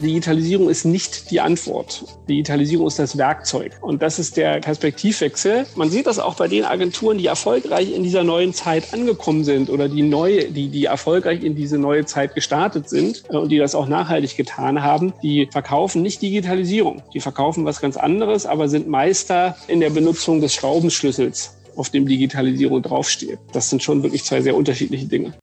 Digitalisierung ist nicht die Antwort. Digitalisierung ist das Werkzeug. Und das ist der Perspektivwechsel. Man sieht das auch bei den Agenturen, die erfolgreich in dieser neuen Zeit angekommen sind oder die neu, die, die erfolgreich in diese neue Zeit gestartet sind äh, und die das auch nachhaltig getan haben. Die verkaufen nicht Digitalisierung. Die verkaufen was ganz anderes, aber sind Meister in der Benutzung des Schraubenschlüssels auf dem Digitalisierung draufsteht. Das sind schon wirklich zwei sehr unterschiedliche Dinge.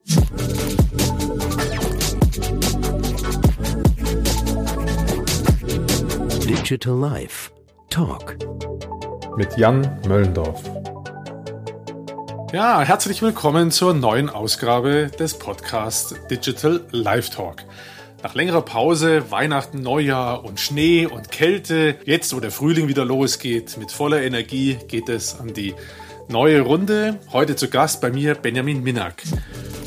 Digital Life Talk mit Jan Möllendorf. Ja, herzlich willkommen zur neuen Ausgabe des Podcasts Digital Life Talk. Nach längerer Pause, Weihnachten, Neujahr und Schnee und Kälte, jetzt wo der Frühling wieder losgeht, mit voller Energie geht es an die neue Runde. Heute zu Gast bei mir Benjamin Minak.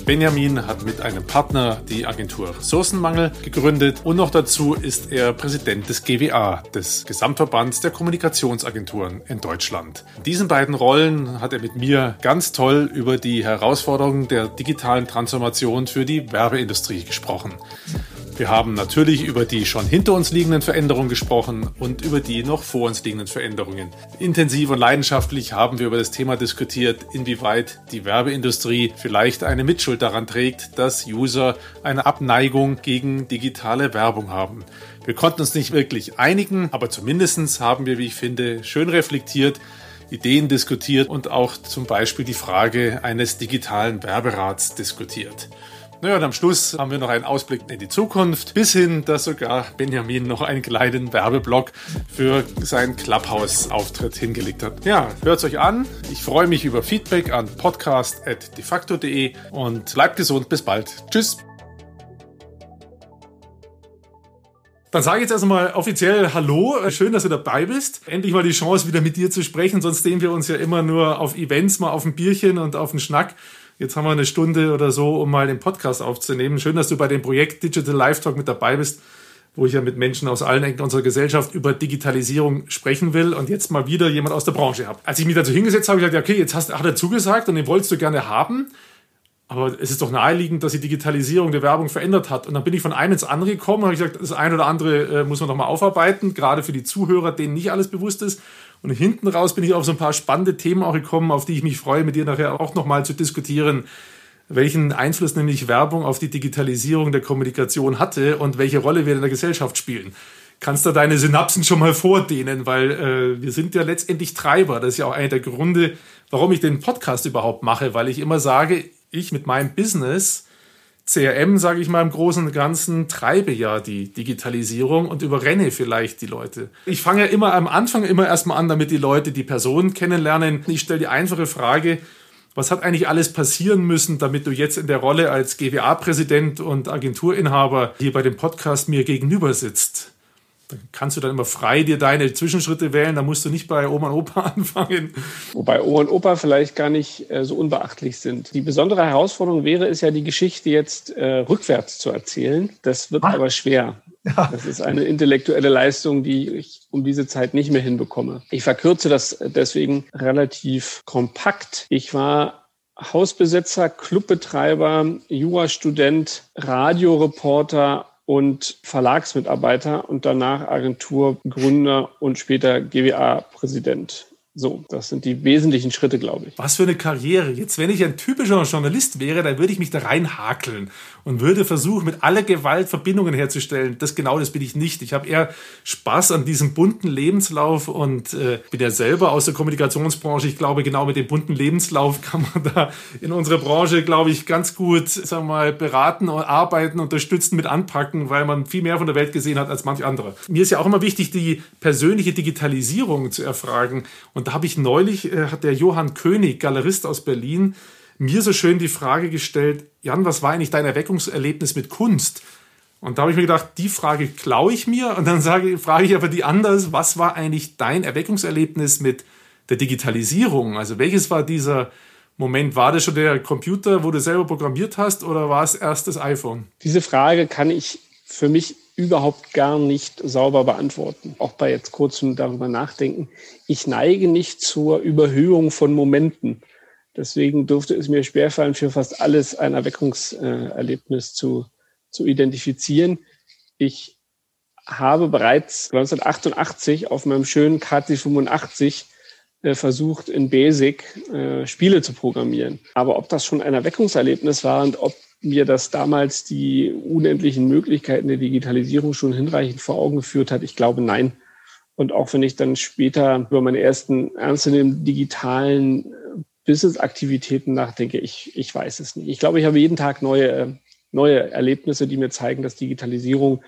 Benjamin hat mit einem Partner die Agentur Ressourcenmangel gegründet und noch dazu ist er Präsident des GWA, des Gesamtverbands der Kommunikationsagenturen in Deutschland. In diesen beiden Rollen hat er mit mir ganz toll über die Herausforderungen der digitalen Transformation für die Werbeindustrie gesprochen. Wir haben natürlich über die schon hinter uns liegenden Veränderungen gesprochen und über die noch vor uns liegenden Veränderungen. Intensiv und leidenschaftlich haben wir über das Thema diskutiert, inwieweit die Werbeindustrie vielleicht eine Mitschuld daran trägt, dass User eine Abneigung gegen digitale Werbung haben. Wir konnten uns nicht wirklich einigen, aber zumindest haben wir, wie ich finde, schön reflektiert, Ideen diskutiert und auch zum Beispiel die Frage eines digitalen Werberats diskutiert. Naja, und am Schluss haben wir noch einen Ausblick in die Zukunft, bis hin, dass sogar Benjamin noch einen kleinen Werbeblock für seinen Clubhouse-Auftritt hingelegt hat. Ja, hört's euch an. Ich freue mich über Feedback an podcast.defacto.de und bleibt gesund. Bis bald. Tschüss. Dann sage ich jetzt erstmal offiziell Hallo. Schön, dass du dabei bist. Endlich mal die Chance, wieder mit dir zu sprechen. Sonst sehen wir uns ja immer nur auf Events, mal auf ein Bierchen und auf einen Schnack. Jetzt haben wir eine Stunde oder so, um mal den Podcast aufzunehmen. Schön, dass du bei dem Projekt Digital Live Talk mit dabei bist, wo ich ja mit Menschen aus allen Ecken unserer Gesellschaft über Digitalisierung sprechen will und jetzt mal wieder jemand aus der Branche habe. Als ich mich dazu hingesetzt habe, habe ich gesagt, okay, jetzt hast, hat er zugesagt und den wolltest du gerne haben. Aber es ist doch naheliegend, dass die Digitalisierung der Werbung verändert hat. Und dann bin ich von einem ins andere gekommen und habe gesagt, das eine oder andere äh, muss man noch mal aufarbeiten, gerade für die Zuhörer, denen nicht alles bewusst ist. Und hinten raus bin ich auf so ein paar spannende Themen auch gekommen, auf die ich mich freue, mit dir nachher auch nochmal zu diskutieren, welchen Einfluss nämlich Werbung auf die Digitalisierung der Kommunikation hatte und welche Rolle wir in der Gesellschaft spielen. Kannst du deine Synapsen schon mal vordehnen, weil äh, wir sind ja letztendlich Treiber. Das ist ja auch einer der Gründe, warum ich den Podcast überhaupt mache, weil ich immer sage, ich mit meinem Business CRM, sage ich mal im Großen und Ganzen, treibe ja die Digitalisierung und überrenne vielleicht die Leute. Ich fange ja immer am Anfang immer erstmal an, damit die Leute die Person kennenlernen. Ich stelle die einfache Frage, was hat eigentlich alles passieren müssen, damit du jetzt in der Rolle als GWA-Präsident und Agenturinhaber hier bei dem Podcast mir gegenüber sitzt? Da kannst du dann immer frei dir deine Zwischenschritte wählen, da musst du nicht bei Oma und Opa anfangen. Wobei Oma und Opa vielleicht gar nicht äh, so unbeachtlich sind. Die besondere Herausforderung wäre es ja, die Geschichte jetzt äh, rückwärts zu erzählen. Das wird ah. aber schwer. Ja. Das ist eine intellektuelle Leistung, die ich um diese Zeit nicht mehr hinbekomme. Ich verkürze das deswegen relativ kompakt. Ich war Hausbesetzer, Clubbetreiber, Jurastudent, Radioreporter und Verlagsmitarbeiter und danach Agenturgründer und später GWA-Präsident. So, das sind die wesentlichen Schritte, glaube ich. Was für eine Karriere. Jetzt, wenn ich ein typischer Journalist wäre, dann würde ich mich da reinhakeln und würde versuchen, mit aller Gewalt Verbindungen herzustellen. Das genau das bin ich nicht. Ich habe eher Spaß an diesem bunten Lebenslauf und äh, bin ja selber aus der Kommunikationsbranche. Ich glaube, genau mit dem bunten Lebenslauf kann man da in unserer Branche, glaube ich, ganz gut, sagen wir mal, beraten und arbeiten, unterstützen, mit anpacken, weil man viel mehr von der Welt gesehen hat als manch andere. Mir ist ja auch immer wichtig, die persönliche Digitalisierung zu erfragen. Und da habe ich neulich, äh, hat der Johann König, Galerist aus Berlin, mir so schön die Frage gestellt, Jan, was war eigentlich dein Erweckungserlebnis mit Kunst? Und da habe ich mir gedacht, die Frage klaue ich mir und dann sage, frage ich aber die anders, was war eigentlich dein Erweckungserlebnis mit der Digitalisierung? Also welches war dieser Moment, war das schon der Computer, wo du selber programmiert hast oder war es erst das iPhone? Diese Frage kann ich für mich überhaupt gar nicht sauber beantworten. Auch bei jetzt kurzem darüber nachdenken. Ich neige nicht zur Überhöhung von Momenten. Deswegen dürfte es mir schwerfallen, für fast alles ein Erweckungserlebnis zu, zu identifizieren. Ich habe bereits 1988 auf meinem schönen KC85 äh, versucht, in Basic äh, Spiele zu programmieren. Aber ob das schon ein Erweckungserlebnis war und ob mir das damals die unendlichen Möglichkeiten der Digitalisierung schon hinreichend vor Augen geführt hat, ich glaube nein. Und auch wenn ich dann später über meine ersten ernstzunehmenden digitalen Business-Aktivitäten nachdenke, ich, ich weiß es nicht. Ich glaube, ich habe jeden Tag neue, neue Erlebnisse, die mir zeigen, dass Digitalisierung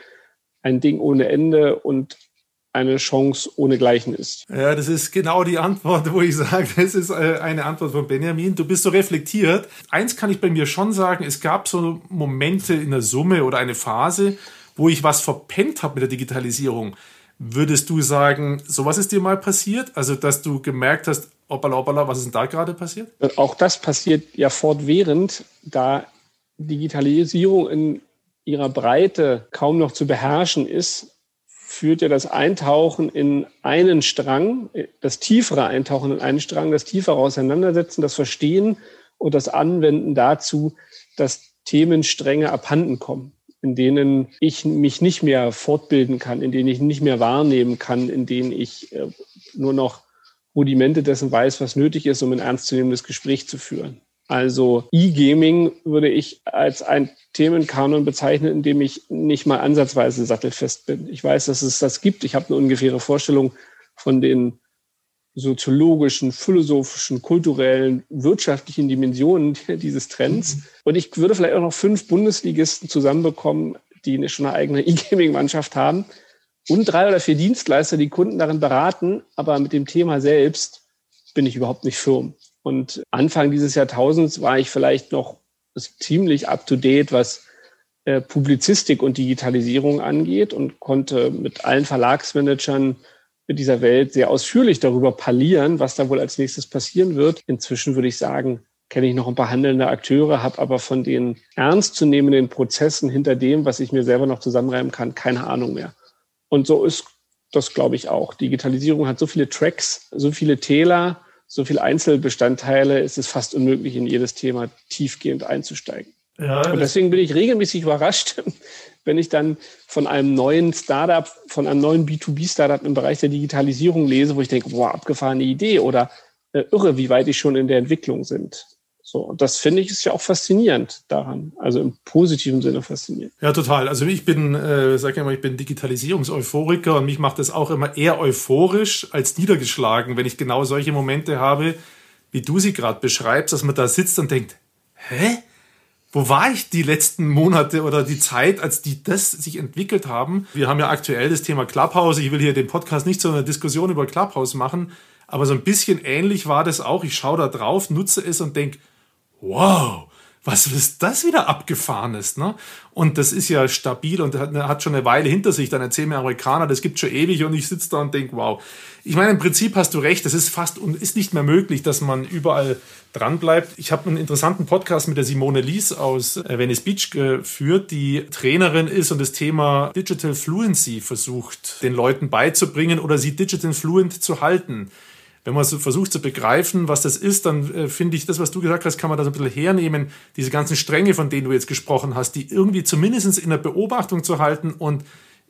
ein Ding ohne Ende und eine Chance ohne Gleichen ist. Ja, das ist genau die Antwort, wo ich sage, das ist äh, eine Antwort von Benjamin. Du bist so reflektiert. Eins kann ich bei mir schon sagen, es gab so Momente in der Summe oder eine Phase, wo ich was verpennt habe mit der Digitalisierung. Würdest du sagen, sowas ist dir mal passiert? Also, dass du gemerkt hast, hoppala, hoppala, was ist denn da gerade passiert? Auch das passiert ja fortwährend, da Digitalisierung in ihrer Breite kaum noch zu beherrschen ist, führt ja das Eintauchen in einen Strang, das tiefere Eintauchen in einen Strang, das tiefere Auseinandersetzen, das Verstehen und das Anwenden dazu, dass Themenstränge abhanden kommen in denen ich mich nicht mehr fortbilden kann, in denen ich nicht mehr wahrnehmen kann, in denen ich äh, nur noch Rudimente dessen weiß, was nötig ist, um ein ernstzunehmendes Gespräch zu führen. Also E-Gaming würde ich als ein Themenkanon bezeichnen, in dem ich nicht mal ansatzweise sattelfest bin. Ich weiß, dass es das gibt. Ich habe eine ungefähre Vorstellung von den soziologischen, philosophischen, kulturellen, wirtschaftlichen Dimensionen dieses Trends. Und ich würde vielleicht auch noch fünf Bundesligisten zusammenbekommen, die schon eine eigene E-Gaming-Mannschaft haben und drei oder vier Dienstleister, die Kunden darin beraten, aber mit dem Thema selbst bin ich überhaupt nicht firm. Und Anfang dieses Jahrtausends war ich vielleicht noch ziemlich up-to-date, was äh, Publizistik und Digitalisierung angeht und konnte mit allen Verlagsmanagern dieser Welt sehr ausführlich darüber parlieren, was da wohl als nächstes passieren wird. Inzwischen würde ich sagen, kenne ich noch ein paar handelnde Akteure, habe aber von den ernstzunehmenden Prozessen hinter dem, was ich mir selber noch zusammenreimen kann, keine Ahnung mehr. Und so ist das, glaube ich, auch. Digitalisierung hat so viele Tracks, so viele Täler, so viele Einzelbestandteile, es ist fast unmöglich, in jedes Thema tiefgehend einzusteigen. Ja, und deswegen bin ich regelmäßig überrascht, wenn ich dann von einem neuen Startup, von einem neuen B2B-Startup im Bereich der Digitalisierung lese, wo ich denke, boah, abgefahrene Idee oder äh, irre, wie weit die schon in der Entwicklung sind. So, und das finde ich ist ja auch faszinierend daran, also im positiven Sinne faszinierend. Ja, total. Also ich bin, äh, sag ich mal, ich bin Digitalisierungseuphoriker und mich macht das auch immer eher euphorisch als niedergeschlagen, wenn ich genau solche Momente habe, wie du sie gerade beschreibst, dass man da sitzt und denkt, hä? Wo war ich die letzten Monate oder die Zeit, als die das sich entwickelt haben? Wir haben ja aktuell das Thema Clubhouse. Ich will hier den Podcast nicht zu einer Diskussion über Clubhouse machen, aber so ein bisschen ähnlich war das auch. Ich schaue da drauf, nutze es und denke, wow, was ist das wieder abgefahrenes, ne? Und das ist ja stabil und hat, schon eine Weile hinter sich. Dann erzählen mir Amerikaner, das gibt schon ewig und ich sitze da und denke, wow. Ich meine, im Prinzip hast du recht, das ist fast und ist nicht mehr möglich, dass man überall dran bleibt. Ich habe einen interessanten Podcast mit der Simone Lies aus äh, Venice Beach geführt, die Trainerin ist und das Thema Digital Fluency versucht, den Leuten beizubringen oder sie digital fluent zu halten wenn man so versucht zu begreifen, was das ist, dann äh, finde ich, das, was du gesagt hast, kann man da so ein bisschen hernehmen. Diese ganzen Stränge, von denen du jetzt gesprochen hast, die irgendwie zumindest in der Beobachtung zu halten und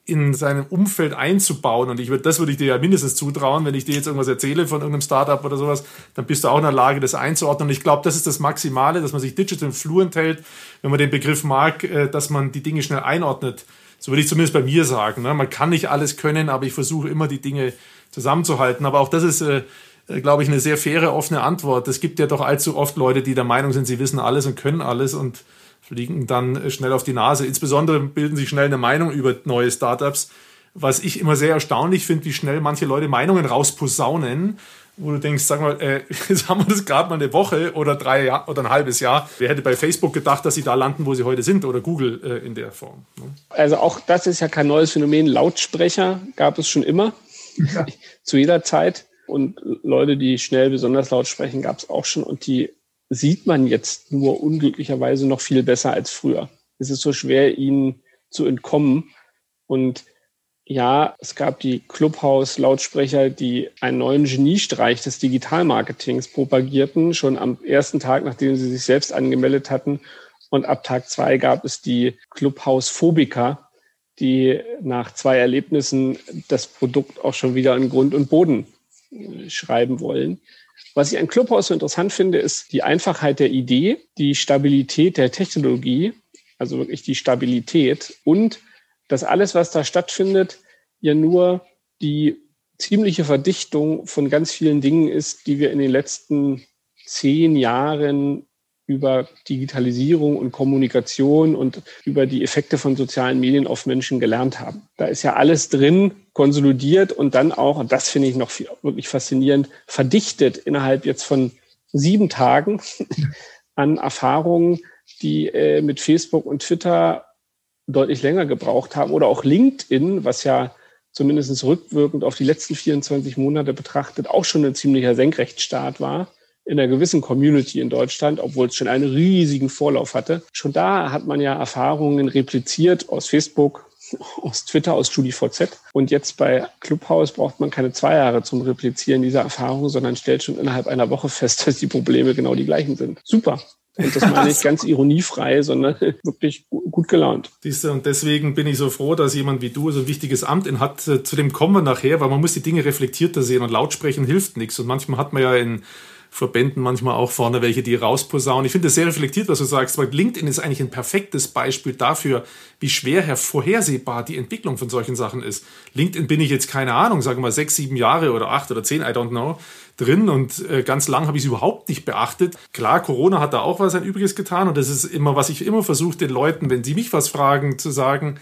in seinem Umfeld einzubauen. Und ich würde, das würde ich dir ja mindestens zutrauen, wenn ich dir jetzt irgendwas erzähle von irgendeinem Startup oder sowas, dann bist du auch in der Lage, das einzuordnen. Und ich glaube, das ist das Maximale, dass man sich digital fluent hält, wenn man den Begriff mag, äh, dass man die Dinge schnell einordnet. So würde ich zumindest bei mir sagen. Ne? Man kann nicht alles können, aber ich versuche immer die Dinge zusammenzuhalten. Aber auch das ist, äh, äh, glaube ich, eine sehr faire, offene Antwort. Es gibt ja doch allzu oft Leute, die der Meinung sind, sie wissen alles und können alles und fliegen dann äh, schnell auf die Nase. Insbesondere bilden sie schnell eine Meinung über neue Startups. Was ich immer sehr erstaunlich finde, wie schnell manche Leute Meinungen rausposaunen, wo du denkst, sag mal, äh, jetzt haben wir das gerade mal eine Woche oder drei Jahr oder ein halbes Jahr. Wer hätte bei Facebook gedacht, dass sie da landen, wo sie heute sind oder Google äh, in der Form? Ne? Also auch das ist ja kein neues Phänomen. Lautsprecher gab es schon immer zu jeder Zeit. Und Leute, die schnell besonders laut sprechen, gab es auch schon. Und die sieht man jetzt nur unglücklicherweise noch viel besser als früher. Es ist so schwer, ihnen zu entkommen. Und ja, es gab die Clubhouse-Lautsprecher, die einen neuen Geniestreich des Digitalmarketings propagierten, schon am ersten Tag, nachdem sie sich selbst angemeldet hatten. Und ab Tag zwei gab es die Clubhouse-Phobiker, die nach zwei Erlebnissen das Produkt auch schon wieder in Grund und Boden äh, schreiben wollen. Was ich an Clubhouse so interessant finde, ist die Einfachheit der Idee, die Stabilität der Technologie, also wirklich die Stabilität und dass alles, was da stattfindet, ja nur die ziemliche Verdichtung von ganz vielen Dingen ist, die wir in den letzten zehn Jahren über Digitalisierung und Kommunikation und über die Effekte von sozialen Medien auf Menschen gelernt haben. Da ist ja alles drin, konsolidiert und dann auch, und das finde ich noch wirklich faszinierend, verdichtet innerhalb jetzt von sieben Tagen an Erfahrungen, die äh, mit Facebook und Twitter deutlich länger gebraucht haben oder auch LinkedIn, was ja zumindest rückwirkend auf die letzten 24 Monate betrachtet auch schon ein ziemlicher Senkrechtstart war in einer gewissen Community in Deutschland, obwohl es schon einen riesigen Vorlauf hatte. Schon da hat man ja Erfahrungen repliziert aus Facebook, aus Twitter, aus StudiVZ. Und jetzt bei Clubhouse braucht man keine zwei Jahre zum Replizieren dieser Erfahrung, sondern stellt schon innerhalb einer Woche fest, dass die Probleme genau die gleichen sind. Super. Und das meine ich ganz ironiefrei, sondern wirklich gut gelaunt. Siehste, und deswegen bin ich so froh, dass jemand wie du so ein wichtiges Amt in hat. Zu dem kommen wir nachher, weil man muss die Dinge reflektierter sehen und lautsprechen hilft nichts. Und manchmal hat man ja in Verbänden manchmal auch vorne welche, die rausposaunen. Ich finde es sehr reflektiert, was du sagst, weil LinkedIn ist eigentlich ein perfektes Beispiel dafür, wie schwer vorhersehbar die Entwicklung von solchen Sachen ist. LinkedIn bin ich jetzt keine Ahnung, sagen wir mal sechs, sieben Jahre oder acht oder zehn, I don't know, drin und äh, ganz lang habe ich es überhaupt nicht beachtet. Klar, Corona hat da auch was ein Übriges getan und das ist immer, was ich immer versuche, den Leuten, wenn sie mich was fragen, zu sagen,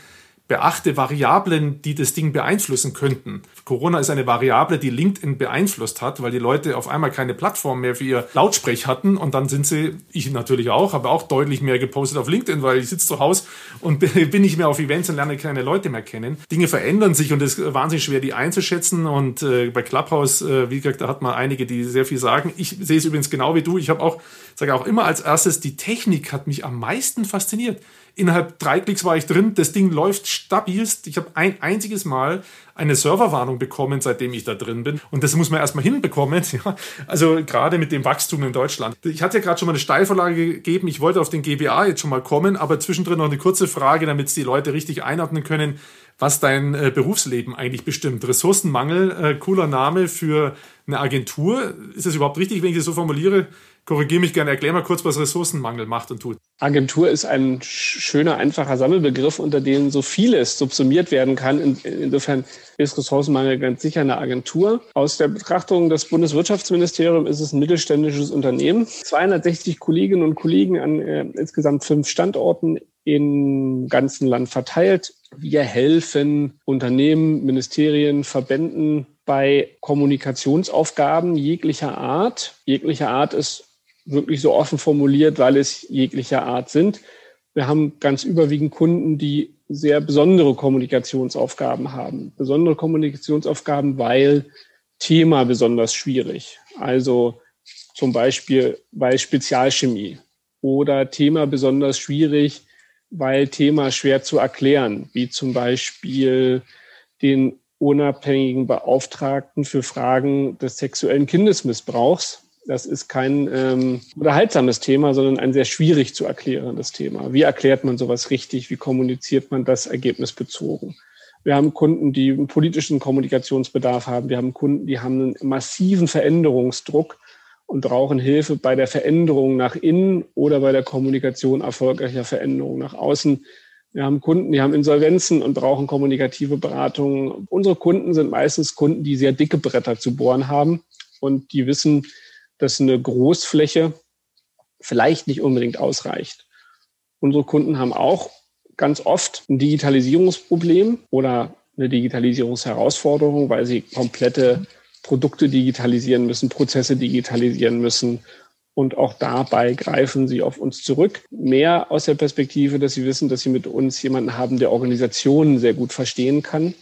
beachte Variablen, die das Ding beeinflussen könnten. Corona ist eine Variable, die LinkedIn beeinflusst hat, weil die Leute auf einmal keine Plattform mehr für ihr Lautsprech hatten und dann sind sie, ich natürlich auch, habe auch deutlich mehr gepostet auf LinkedIn, weil ich sitze zu Hause und bin nicht mehr auf Events und lerne keine Leute mehr kennen. Dinge verändern sich und es ist wahnsinnig schwer, die einzuschätzen und äh, bei Clubhouse, äh, wie gesagt, da hat man einige, die sehr viel sagen. Ich sehe es übrigens genau wie du. Ich habe auch, sage auch immer als erstes, die Technik hat mich am meisten fasziniert. Innerhalb drei Klicks war ich drin. Das Ding läuft stabilst. Ich habe ein einziges Mal eine Serverwarnung bekommen, seitdem ich da drin bin. Und das muss man erstmal hinbekommen. Ja. Also gerade mit dem Wachstum in Deutschland. Ich hatte ja gerade schon mal eine Steilvorlage gegeben. Ich wollte auf den GBA jetzt schon mal kommen, aber zwischendrin noch eine kurze Frage, damit es die Leute richtig einordnen können, was dein äh, Berufsleben eigentlich bestimmt. Ressourcenmangel, äh, cooler Name für eine Agentur. Ist es überhaupt richtig, wenn ich das so formuliere? Korrigiere mich gerne, erklär mal kurz, was Ressourcenmangel macht und tut. Agentur ist ein schöner, einfacher Sammelbegriff, unter dem so vieles subsumiert werden kann. insofern ist Ressourcenmangel ganz sicher eine Agentur. Aus der Betrachtung des Bundeswirtschaftsministeriums ist es ein mittelständisches Unternehmen. 260 Kolleginnen und Kollegen an äh, insgesamt fünf Standorten im ganzen Land verteilt. Wir helfen Unternehmen, Ministerien, Verbänden bei Kommunikationsaufgaben jeglicher Art. Jeglicher Art ist wirklich so offen formuliert, weil es jeglicher Art sind. Wir haben ganz überwiegend Kunden, die sehr besondere Kommunikationsaufgaben haben. Besondere Kommunikationsaufgaben, weil Thema besonders schwierig. Also zum Beispiel bei Spezialchemie oder Thema besonders schwierig, weil Thema schwer zu erklären, wie zum Beispiel den unabhängigen Beauftragten für Fragen des sexuellen Kindesmissbrauchs das ist kein ähm, unterhaltsames Thema, sondern ein sehr schwierig zu erklärendes Thema. Wie erklärt man sowas richtig? Wie kommuniziert man das ergebnisbezogen? Wir haben Kunden, die einen politischen Kommunikationsbedarf haben. Wir haben Kunden, die haben einen massiven Veränderungsdruck und brauchen Hilfe bei der Veränderung nach innen oder bei der Kommunikation erfolgreicher Veränderung nach außen. Wir haben Kunden, die haben Insolvenzen und brauchen kommunikative Beratung. Unsere Kunden sind meistens Kunden, die sehr dicke Bretter zu bohren haben und die wissen, dass eine Großfläche vielleicht nicht unbedingt ausreicht. Unsere Kunden haben auch ganz oft ein Digitalisierungsproblem oder eine Digitalisierungsherausforderung, weil sie komplette Produkte digitalisieren müssen, Prozesse digitalisieren müssen. Und auch dabei greifen sie auf uns zurück. Mehr aus der Perspektive, dass sie wissen, dass sie mit uns jemanden haben, der Organisationen sehr gut verstehen kann,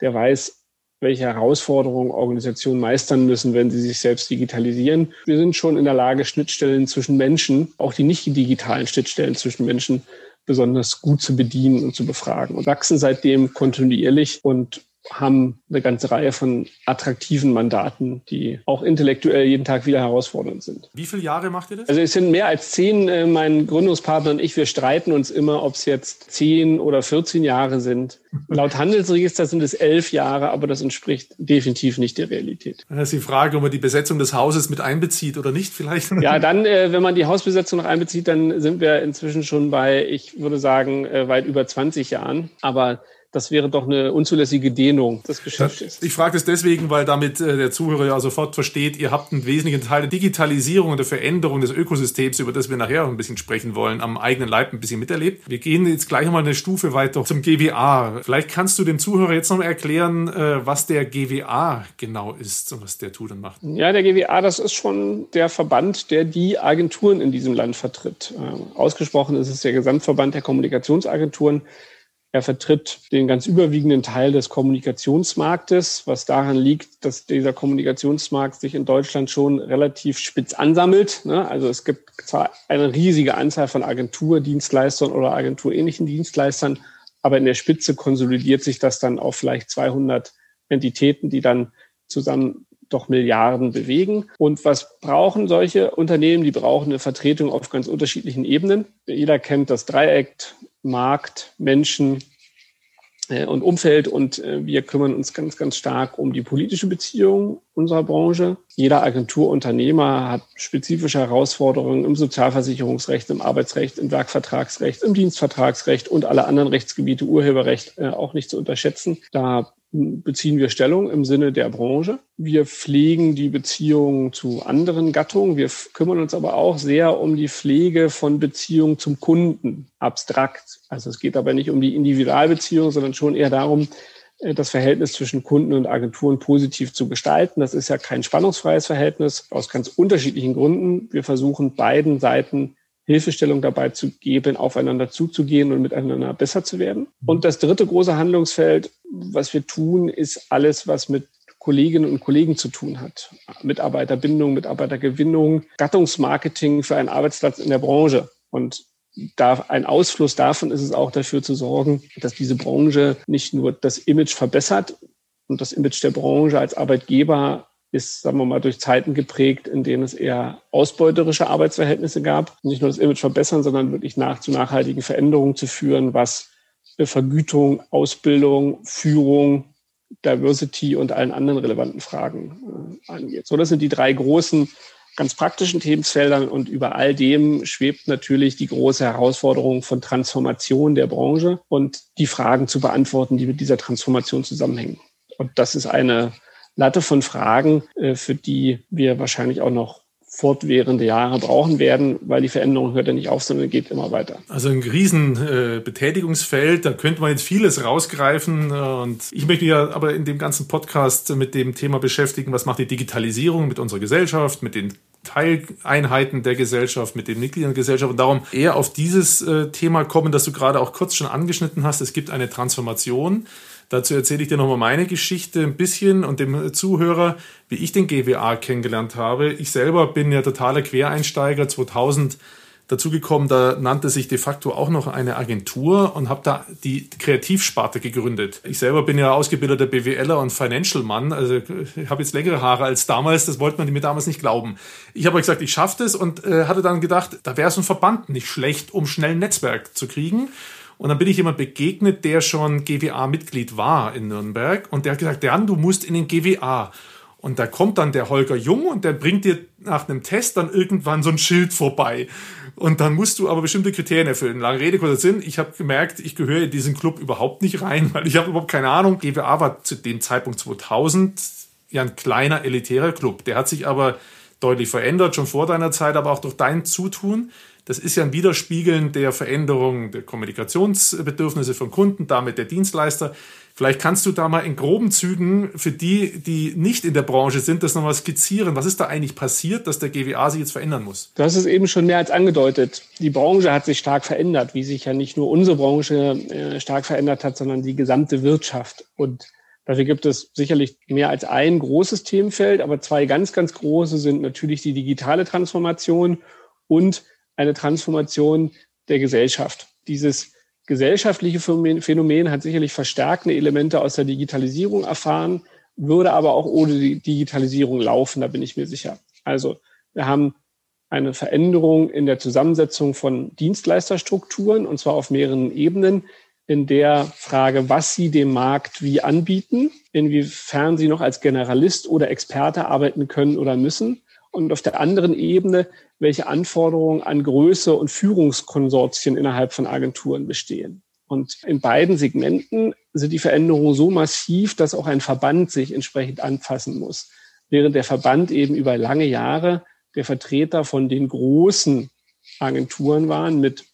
der weiß, welche Herausforderungen Organisationen meistern müssen, wenn sie sich selbst digitalisieren. Wir sind schon in der Lage, Schnittstellen zwischen Menschen, auch die nicht digitalen Schnittstellen zwischen Menschen, besonders gut zu bedienen und zu befragen und wachsen seitdem kontinuierlich und haben eine ganze Reihe von attraktiven Mandaten, die auch intellektuell jeden Tag wieder herausfordernd sind. Wie viele Jahre macht ihr das? Also es sind mehr als zehn. Äh, mein Gründungspartner und ich, wir streiten uns immer, ob es jetzt zehn oder 14 Jahre sind. Laut Handelsregister sind es elf Jahre, aber das entspricht definitiv nicht der Realität. Das ist die Frage, ob man die Besetzung des Hauses mit einbezieht oder nicht vielleicht. Ja, dann, äh, wenn man die Hausbesetzung noch einbezieht, dann sind wir inzwischen schon bei, ich würde sagen, äh, weit über 20 Jahren. Aber das wäre doch eine unzulässige Dehnung des Geschäftes. Ich frage das deswegen, weil damit äh, der Zuhörer ja sofort versteht, ihr habt einen wesentlichen Teil der Digitalisierung und der Veränderung des Ökosystems, über das wir nachher ein bisschen sprechen wollen, am eigenen Leib ein bisschen miterlebt. Wir gehen jetzt gleich mal eine Stufe weiter zum GWA. Vielleicht kannst du dem Zuhörer jetzt noch mal erklären, äh, was der GWA genau ist und was der tut und macht. Ja, der GWA, das ist schon der Verband, der die Agenturen in diesem Land vertritt. Äh, ausgesprochen ist es der Gesamtverband der Kommunikationsagenturen. Er vertritt den ganz überwiegenden Teil des Kommunikationsmarktes, was daran liegt, dass dieser Kommunikationsmarkt sich in Deutschland schon relativ spitz ansammelt. Ne? Also es gibt zwar eine riesige Anzahl von Agenturdienstleistern oder agenturähnlichen Dienstleistern, aber in der Spitze konsolidiert sich das dann auf vielleicht 200 Entitäten, die dann zusammen doch Milliarden bewegen. Und was brauchen solche Unternehmen? Die brauchen eine Vertretung auf ganz unterschiedlichen Ebenen. Jeder kennt das Dreieck Markt, Menschen äh, und Umfeld. Und äh, wir kümmern uns ganz, ganz stark um die politische Beziehung unserer Branche. Jeder Agenturunternehmer hat spezifische Herausforderungen im Sozialversicherungsrecht, im Arbeitsrecht, im Werkvertragsrecht, im Dienstvertragsrecht und alle anderen Rechtsgebiete, Urheberrecht äh, auch nicht zu unterschätzen. Da beziehen wir Stellung im Sinne der Branche. Wir pflegen die Beziehungen zu anderen Gattungen. Wir kümmern uns aber auch sehr um die Pflege von Beziehungen zum Kunden, abstrakt. Also es geht aber nicht um die Individualbeziehung, sondern schon eher darum, äh, das Verhältnis zwischen Kunden und Agenturen positiv zu gestalten. Das ist ja kein spannungsfreies Verhältnis aus ganz unterschiedlichen Gründen. Wir versuchen beiden Seiten Hilfestellung dabei zu geben, aufeinander zuzugehen und miteinander besser zu werden. Und das dritte große Handlungsfeld, was wir tun, ist alles, was mit Kolleginnen und Kollegen zu tun hat. Mitarbeiterbindung, Mitarbeitergewinnung, Gattungsmarketing für einen Arbeitsplatz in der Branche. Und da ein Ausfluss davon ist es auch dafür zu sorgen, dass diese Branche nicht nur das Image verbessert und das Image der Branche als Arbeitgeber ist, sagen wir mal, durch Zeiten geprägt, in denen es eher ausbeuterische Arbeitsverhältnisse gab. Nicht nur das Image verbessern, sondern wirklich nach zu nachhaltigen Veränderungen zu führen, was Vergütung, Ausbildung, Führung, Diversity und allen anderen relevanten Fragen äh, angeht. So, das sind die drei großen, ganz praktischen Themenfeldern und über all dem schwebt natürlich die große Herausforderung von Transformation der Branche und die Fragen zu beantworten, die mit dieser Transformation zusammenhängen. Und das ist eine Latte von Fragen, äh, für die wir wahrscheinlich auch noch fortwährende Jahre brauchen werden, weil die Veränderung hört ja nicht auf, sondern geht immer weiter. Also ein riesen äh, da könnte man jetzt vieles rausgreifen und ich möchte ja aber in dem ganzen Podcast mit dem Thema beschäftigen, was macht die Digitalisierung mit unserer Gesellschaft, mit den Teileinheiten der Gesellschaft, mit den Mitgliedern der Gesellschaft und darum eher auf dieses äh, Thema kommen, das du gerade auch kurz schon angeschnitten hast. Es gibt eine Transformation Dazu erzähle ich dir nochmal meine Geschichte ein bisschen und dem Zuhörer, wie ich den GWA kennengelernt habe. Ich selber bin ja totaler Quereinsteiger 2000 dazugekommen, da nannte sich de facto auch noch eine Agentur und habe da die Kreativsparte gegründet. Ich selber bin ja ausgebildeter BWLer und Financial Mann, also ich habe jetzt längere Haare als damals, das wollte man mir damals nicht glauben. Ich habe gesagt, ich schaffe das und äh, hatte dann gedacht, da wäre so ein Verband nicht schlecht, um schnell ein Netzwerk zu kriegen. Und dann bin ich jemand begegnet, der schon GWA-Mitglied war in Nürnberg. Und der hat gesagt, Jan, du musst in den GWA. Und da kommt dann der Holger Jung und der bringt dir nach einem Test dann irgendwann so ein Schild vorbei. Und dann musst du aber bestimmte Kriterien erfüllen. Lange Rede, kurzer Sinn. Ich habe gemerkt, ich gehöre in diesen Club überhaupt nicht rein, weil ich habe überhaupt keine Ahnung. GWA war zu dem Zeitpunkt 2000 ja ein kleiner elitärer Club. Der hat sich aber deutlich verändert, schon vor deiner Zeit, aber auch durch dein Zutun. Das ist ja ein Widerspiegeln der Veränderung der Kommunikationsbedürfnisse von Kunden, damit der Dienstleister. Vielleicht kannst du da mal in groben Zügen für die, die nicht in der Branche sind, das nochmal skizzieren. Was ist da eigentlich passiert, dass der GWA sich jetzt verändern muss? Du hast es eben schon mehr als angedeutet. Die Branche hat sich stark verändert, wie sich ja nicht nur unsere Branche äh, stark verändert hat, sondern die gesamte Wirtschaft. Und Dafür gibt es sicherlich mehr als ein großes Themenfeld, aber zwei ganz, ganz große sind natürlich die digitale Transformation und eine Transformation der Gesellschaft. Dieses gesellschaftliche Phänomen hat sicherlich verstärkende Elemente aus der Digitalisierung erfahren, würde aber auch ohne die Digitalisierung laufen, da bin ich mir sicher. Also wir haben eine Veränderung in der Zusammensetzung von Dienstleisterstrukturen, und zwar auf mehreren Ebenen, in der Frage, was sie dem Markt wie anbieten, inwiefern sie noch als Generalist oder Experte arbeiten können oder müssen. Und auf der anderen Ebene, welche Anforderungen an Größe und Führungskonsortien innerhalb von Agenturen bestehen. Und in beiden Segmenten sind die Veränderungen so massiv, dass auch ein Verband sich entsprechend anpassen muss. Während der Verband eben über lange Jahre der Vertreter von den großen Agenturen waren mit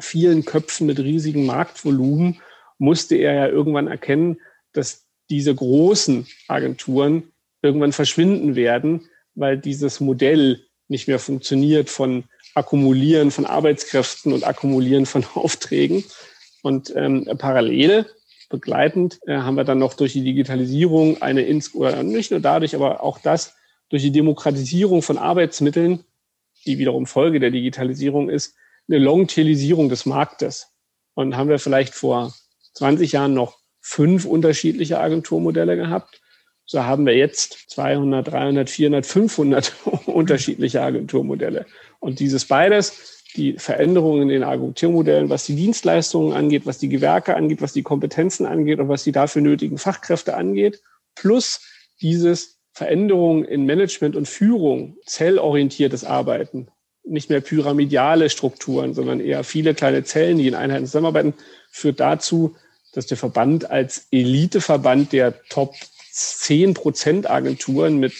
vielen Köpfen, mit riesigem Marktvolumen, musste er ja irgendwann erkennen, dass diese großen Agenturen irgendwann verschwinden werden, weil dieses Modell nicht mehr funktioniert von Akkumulieren von Arbeitskräften und Akkumulieren von Aufträgen. Und ähm, parallel begleitend äh, haben wir dann noch durch die Digitalisierung eine, Ins oder nicht nur dadurch, aber auch das durch die Demokratisierung von Arbeitsmitteln, die wiederum Folge der Digitalisierung ist, eine Longtailisierung des Marktes. Und haben wir vielleicht vor 20 Jahren noch fünf unterschiedliche Agenturmodelle gehabt. So haben wir jetzt 200, 300, 400, 500 unterschiedliche Agenturmodelle. Und dieses beides, die Veränderungen in den Agenturmodellen, was die Dienstleistungen angeht, was die Gewerke angeht, was die Kompetenzen angeht und was die dafür nötigen Fachkräfte angeht, plus dieses Veränderungen in Management und Führung, zellorientiertes Arbeiten, nicht mehr pyramidale Strukturen, sondern eher viele kleine Zellen, die in Einheiten zusammenarbeiten, führt dazu, dass der Verband als Eliteverband der Top 10 Prozent Agenturen mit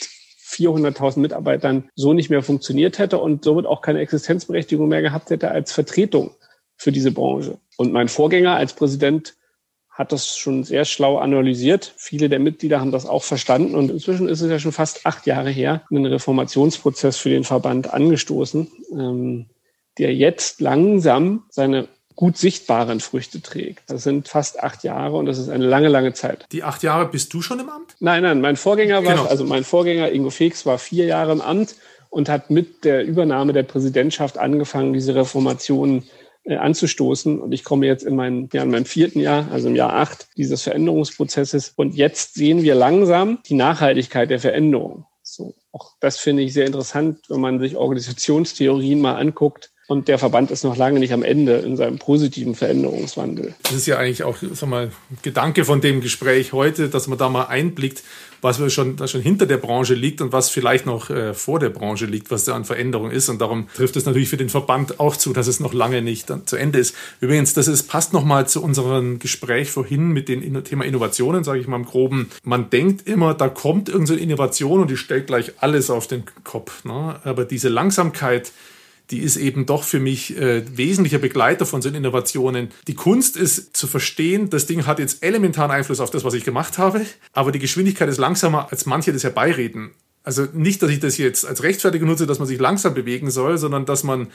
400.000 Mitarbeitern so nicht mehr funktioniert hätte und somit auch keine Existenzberechtigung mehr gehabt hätte als Vertretung für diese Branche. Und mein Vorgänger als Präsident hat das schon sehr schlau analysiert. Viele der Mitglieder haben das auch verstanden und inzwischen ist es ja schon fast acht Jahre her, einen Reformationsprozess für den Verband angestoßen, ähm, der jetzt langsam seine gut sichtbaren Früchte trägt. Das sind fast acht Jahre und das ist eine lange, lange Zeit. Die acht Jahre bist du schon im Amt? Nein, nein, mein Vorgänger war, genau. also mein Vorgänger Ingo Fix war vier Jahre im Amt und hat mit der Übernahme der Präsidentschaft angefangen, diese Reformation äh, anzustoßen. Und ich komme jetzt in, mein, ja, in meinem vierten Jahr, also im Jahr acht dieses Veränderungsprozesses. Und jetzt sehen wir langsam die Nachhaltigkeit der Veränderung. So, auch das finde ich sehr interessant, wenn man sich Organisationstheorien mal anguckt. Und der Verband ist noch lange nicht am Ende in seinem positiven Veränderungswandel. Das ist ja eigentlich auch sag mal, Gedanke von dem Gespräch heute, dass man da mal einblickt, was wir schon, was schon hinter der Branche liegt und was vielleicht noch äh, vor der Branche liegt, was da an Veränderung ist. Und darum trifft es natürlich für den Verband auch zu, dass es noch lange nicht zu Ende ist. Übrigens, das ist, passt nochmal zu unserem Gespräch vorhin mit dem Thema Innovationen, sage ich mal im Groben. Man denkt immer, da kommt irgendeine Innovation und die stellt gleich alles auf den Kopf. Ne? Aber diese Langsamkeit, die ist eben doch für mich äh, wesentlicher Begleiter von so Innovationen. Die Kunst ist zu verstehen, das Ding hat jetzt elementaren Einfluss auf das, was ich gemacht habe, aber die Geschwindigkeit ist langsamer, als manche das herbeireden. Also nicht, dass ich das jetzt als Rechtfertigung nutze, dass man sich langsam bewegen soll, sondern dass man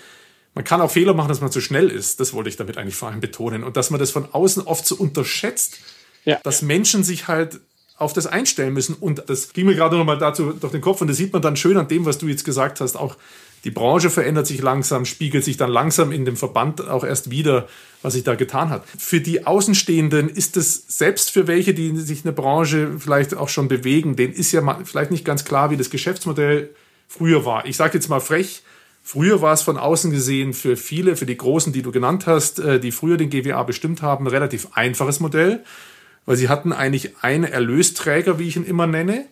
man kann auch Fehler machen, dass man zu schnell ist. Das wollte ich damit eigentlich vor allem betonen. Und dass man das von außen oft so unterschätzt, ja. dass Menschen sich halt auf das einstellen müssen. Und das ging mir gerade nochmal dazu durch den Kopf und das sieht man dann schön an dem, was du jetzt gesagt hast, auch die Branche verändert sich langsam, spiegelt sich dann langsam in dem Verband auch erst wieder, was sich da getan hat. Für die Außenstehenden ist es selbst für welche, die sich in der Branche vielleicht auch schon bewegen, denen ist ja vielleicht nicht ganz klar, wie das Geschäftsmodell früher war. Ich sage jetzt mal frech, Früher war es von außen gesehen für viele, für die Großen, die du genannt hast, äh, die früher den GWA bestimmt haben, ein relativ einfaches Modell, weil sie hatten eigentlich einen Erlösträger, wie ich ihn immer nenne,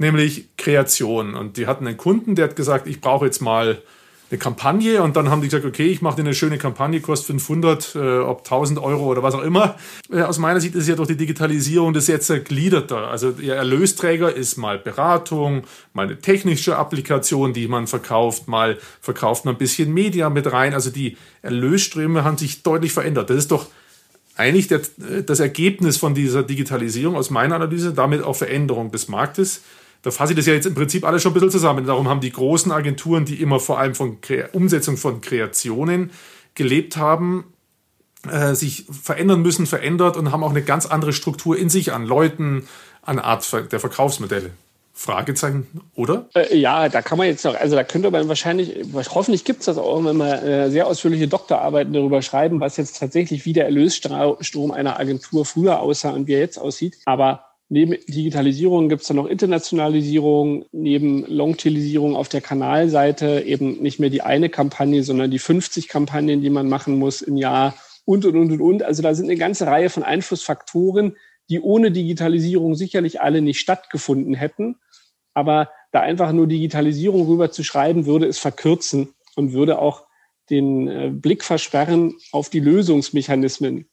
nämlich Kreation. Und die hatten einen Kunden, der hat gesagt, ich brauche jetzt mal eine Kampagne und dann haben die gesagt, okay, ich mache dir eine schöne Kampagne, kostet 500, äh, ob 1000 Euro oder was auch immer. Äh, aus meiner Sicht ist ja durch die Digitalisierung das jetzt ergliederter. Also der Erlösträger ist mal Beratung, mal eine technische Applikation, die man verkauft, mal verkauft man ein bisschen Media mit rein. Also die Erlösströme haben sich deutlich verändert. Das ist doch eigentlich der, das Ergebnis von dieser Digitalisierung aus meiner Analyse, damit auch Veränderung des Marktes da fasse ich das ja jetzt im Prinzip alles schon ein bisschen zusammen. Darum haben die großen Agenturen, die immer vor allem von Kre Umsetzung von Kreationen gelebt haben, äh, sich verändern müssen, verändert und haben auch eine ganz andere Struktur in sich an Leuten, an Art der Verkaufsmodelle. Fragezeichen, oder? Äh, ja, da kann man jetzt noch, also da könnte man wahrscheinlich, hoffentlich gibt es das auch, wenn man äh, sehr ausführliche Doktorarbeiten darüber schreiben, was jetzt tatsächlich wie der Erlösstrom einer Agentur früher aussah und wie er jetzt aussieht. Aber neben Digitalisierung gibt es dann noch Internationalisierung, neben Longtailisierung auf der Kanalseite eben nicht mehr die eine Kampagne, sondern die 50 Kampagnen, die man machen muss im Jahr und, und, und, und, und. Also da sind eine ganze Reihe von Einflussfaktoren, die ohne Digitalisierung sicherlich alle nicht stattgefunden hätten. Aber da einfach nur Digitalisierung rüber zu schreiben, würde es verkürzen und würde auch den äh, Blick versperren auf die Lösungsmechanismen,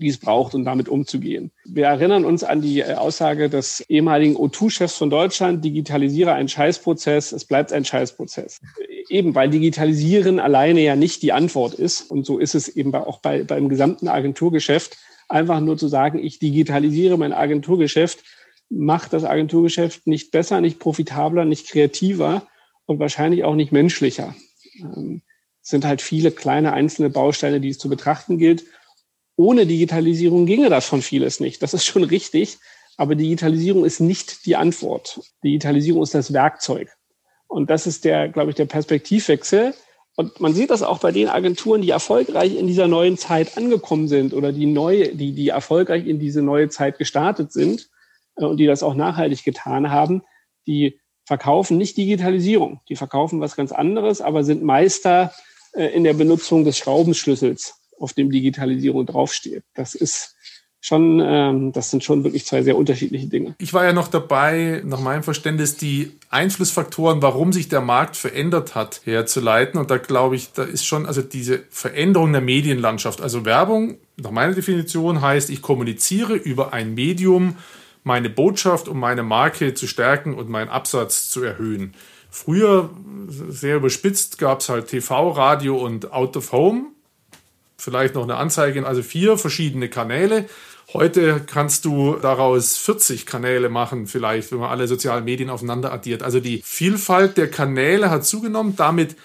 die es braucht, um damit umzugehen. Wir erinnern uns an die äh, Aussage des ehemaligen O2-Chefs von Deutschland, digitalisiere einen Scheißprozess, es bleibt ein Scheißprozess. Eben, weil Digitalisieren alleine ja nicht die Antwort ist. Und so ist es eben auch bei, beim gesamten Agenturgeschäft. Einfach nur zu sagen, ich digitalisiere mein Agenturgeschäft, macht das Agenturgeschäft nicht besser, nicht profitabler, nicht kreativer und wahrscheinlich auch nicht menschlicher. Ähm, es sind halt viele kleine einzelne Bausteine, die es zu betrachten gilt. Ohne Digitalisierung ginge das von vieles nicht. Das ist schon richtig. Aber Digitalisierung ist nicht die Antwort. Digitalisierung ist das Werkzeug. Und das ist der, glaube ich, der Perspektivwechsel. Und man sieht das auch bei den Agenturen, die erfolgreich in dieser neuen Zeit angekommen sind oder die neue, die, die erfolgreich in diese neue Zeit gestartet sind äh, und die das auch nachhaltig getan haben, die verkaufen nicht Digitalisierung. Die verkaufen was ganz anderes, aber sind Meister äh, in der Benutzung des Schraubenschlüssels, auf dem Digitalisierung draufsteht. Das ist schon, ähm, das sind schon wirklich zwei sehr unterschiedliche Dinge. Ich war ja noch dabei, nach meinem Verständnis, die Einflussfaktoren, warum sich der Markt verändert hat, herzuleiten. Und da glaube ich, da ist schon, also diese Veränderung der Medienlandschaft, also Werbung, nach meiner Definition heißt, ich kommuniziere über ein Medium, meine Botschaft, um meine Marke zu stärken und meinen Absatz zu erhöhen. Früher, sehr überspitzt, gab es halt TV, Radio und Out of Home. Vielleicht noch eine Anzeige, also vier verschiedene Kanäle. Heute kannst du daraus 40 Kanäle machen, vielleicht, wenn man alle sozialen Medien aufeinander addiert. Also die Vielfalt der Kanäle hat zugenommen. Damit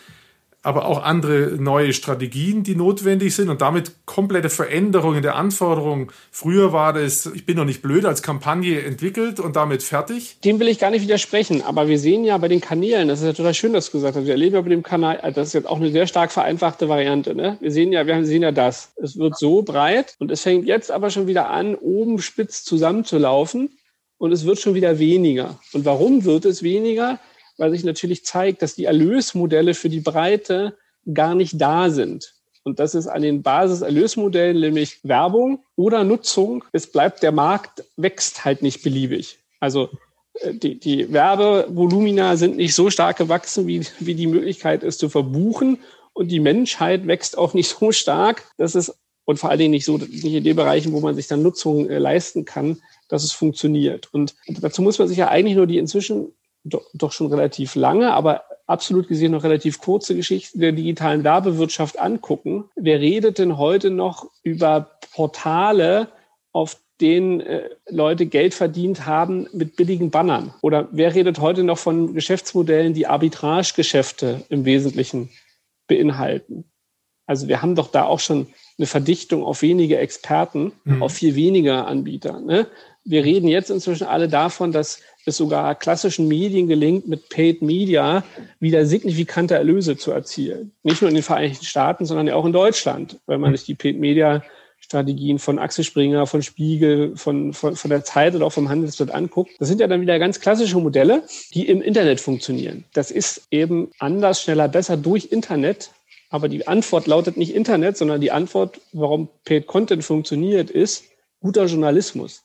aber auch andere neue Strategien, die notwendig sind und damit komplette Veränderungen der Anforderungen. Früher war das, ich bin noch nicht blöd, als Kampagne entwickelt und damit fertig. Dem will ich gar nicht widersprechen, aber wir sehen ja bei den Kanälen, das ist ja total schön, dass du gesagt hast, wir erleben ja bei dem Kanal, also das ist jetzt auch eine sehr stark vereinfachte Variante. Ne? Wir sehen ja, wir sehen ja das. Es wird so breit und es fängt jetzt aber schon wieder an, oben spitz zusammenzulaufen und es wird schon wieder weniger. Und warum wird es weniger? Weil sich natürlich zeigt, dass die Erlösmodelle für die Breite gar nicht da sind. Und das ist an den Basiserlösmodellen, nämlich Werbung oder Nutzung. Es bleibt, der Markt wächst halt nicht beliebig. Also äh, die, die Werbevolumina sind nicht so stark gewachsen, wie, wie die Möglichkeit ist zu verbuchen. Und die Menschheit wächst auch nicht so stark, dass es, und vor allen Dingen nicht so, nicht in den Bereichen, wo man sich dann Nutzung äh, leisten kann, dass es funktioniert. Und dazu muss man sich ja eigentlich nur die inzwischen doch, doch schon relativ lange, aber absolut gesehen noch relativ kurze Geschichte der digitalen Werbewirtschaft angucken. Wer redet denn heute noch über Portale, auf denen äh, Leute Geld verdient haben mit billigen Bannern? Oder wer redet heute noch von Geschäftsmodellen, die Arbitragegeschäfte im Wesentlichen beinhalten? Also wir haben doch da auch schon eine Verdichtung auf wenige Experten, mhm. auf viel weniger Anbieter. Ne? Wir reden jetzt inzwischen alle davon, dass es sogar klassischen Medien gelingt, mit Paid Media wieder signifikante Erlöse zu erzielen. Nicht nur in den Vereinigten Staaten, sondern auch in Deutschland, wenn man sich die Paid Media Strategien von Axel Springer, von Spiegel, von, von, von der Zeit oder auch vom Handelsblatt anguckt. Das sind ja dann wieder ganz klassische Modelle, die im Internet funktionieren. Das ist eben anders, schneller, besser durch Internet. Aber die Antwort lautet nicht Internet, sondern die Antwort, warum Paid Content funktioniert, ist guter Journalismus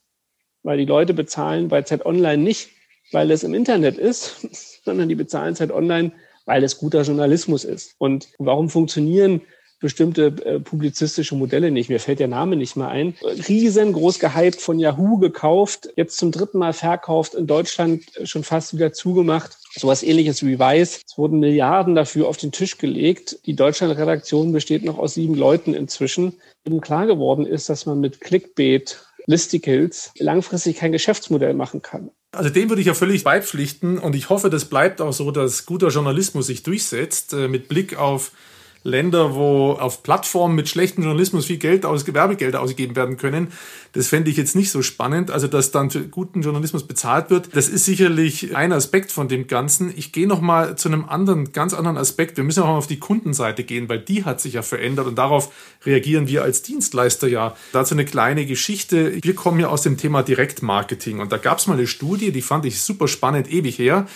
weil die Leute bezahlen bei Zeit Online nicht, weil es im Internet ist, sondern die bezahlen Zeit Online, weil es guter Journalismus ist. Und warum funktionieren bestimmte äh, publizistische Modelle nicht. Mir fällt der Name nicht mehr ein. Riesengroß gehypt von Yahoo gekauft, jetzt zum dritten Mal verkauft, in Deutschland schon fast wieder zugemacht. Sowas ähnliches wie Weiß. Es wurden Milliarden dafür auf den Tisch gelegt. Die Deutschland-Redaktion besteht noch aus sieben Leuten inzwischen. Eben klar geworden ist, dass man mit Clickbait Listicles langfristig kein Geschäftsmodell machen kann. Also dem würde ich ja völlig beipflichten und ich hoffe, das bleibt auch so, dass guter Journalismus sich durchsetzt äh, mit Blick auf Länder, wo auf Plattformen mit schlechtem Journalismus viel Geld aus Gewerbegelder ausgegeben werden können. Das fände ich jetzt nicht so spannend. Also, dass dann für guten Journalismus bezahlt wird, das ist sicherlich ein Aspekt von dem Ganzen. Ich gehe noch mal zu einem anderen, ganz anderen Aspekt. Wir müssen auch mal auf die Kundenseite gehen, weil die hat sich ja verändert und darauf reagieren wir als Dienstleister ja. Dazu eine kleine Geschichte. Wir kommen ja aus dem Thema Direktmarketing und da gab es mal eine Studie, die fand ich super spannend, ewig her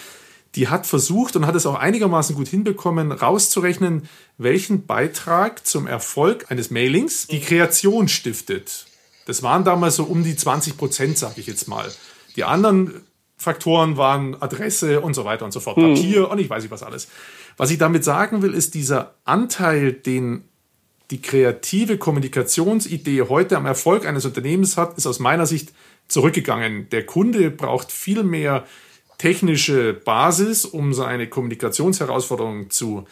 die hat versucht und hat es auch einigermaßen gut hinbekommen, rauszurechnen, welchen Beitrag zum Erfolg eines Mailings die Kreation stiftet. Das waren damals so um die 20 Prozent, sage ich jetzt mal. Die anderen Faktoren waren Adresse und so weiter und so fort, mhm. Papier und ich weiß nicht was alles. Was ich damit sagen will, ist dieser Anteil, den die kreative Kommunikationsidee heute am Erfolg eines Unternehmens hat, ist aus meiner Sicht zurückgegangen. Der Kunde braucht viel mehr technische Basis, um seine Kommunikationsherausforderungen zu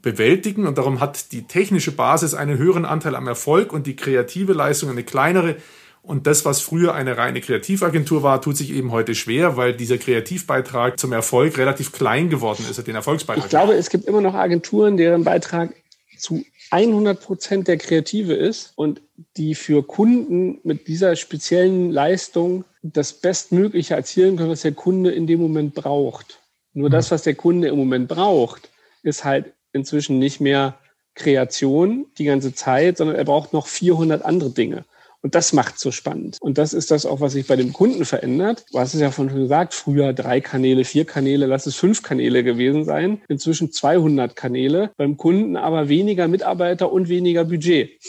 bewältigen. Und darum hat die technische Basis einen höheren Anteil am Erfolg und die kreative Leistung eine kleinere. Und das, was früher eine reine Kreativagentur war, tut sich eben heute schwer, weil dieser Kreativbeitrag zum Erfolg relativ klein geworden ist, den Erfolgsbeitrag. Ich glaube, es gibt immer noch Agenturen, deren Beitrag zu 100 Prozent der Kreative ist und die für Kunden mit dieser speziellen Leistung das Bestmögliche erzielen können, was der Kunde in dem Moment braucht. Nur das, was der Kunde im Moment braucht, ist halt inzwischen nicht mehr Kreation die ganze Zeit, sondern er braucht noch 400 andere Dinge. Und das macht so spannend. Und das ist das auch, was sich bei dem Kunden verändert. Du hast es ja schon gesagt, früher drei Kanäle, vier Kanäle, lass es fünf Kanäle gewesen sein. Inzwischen 200 Kanäle. Beim Kunden aber weniger Mitarbeiter und weniger Budget.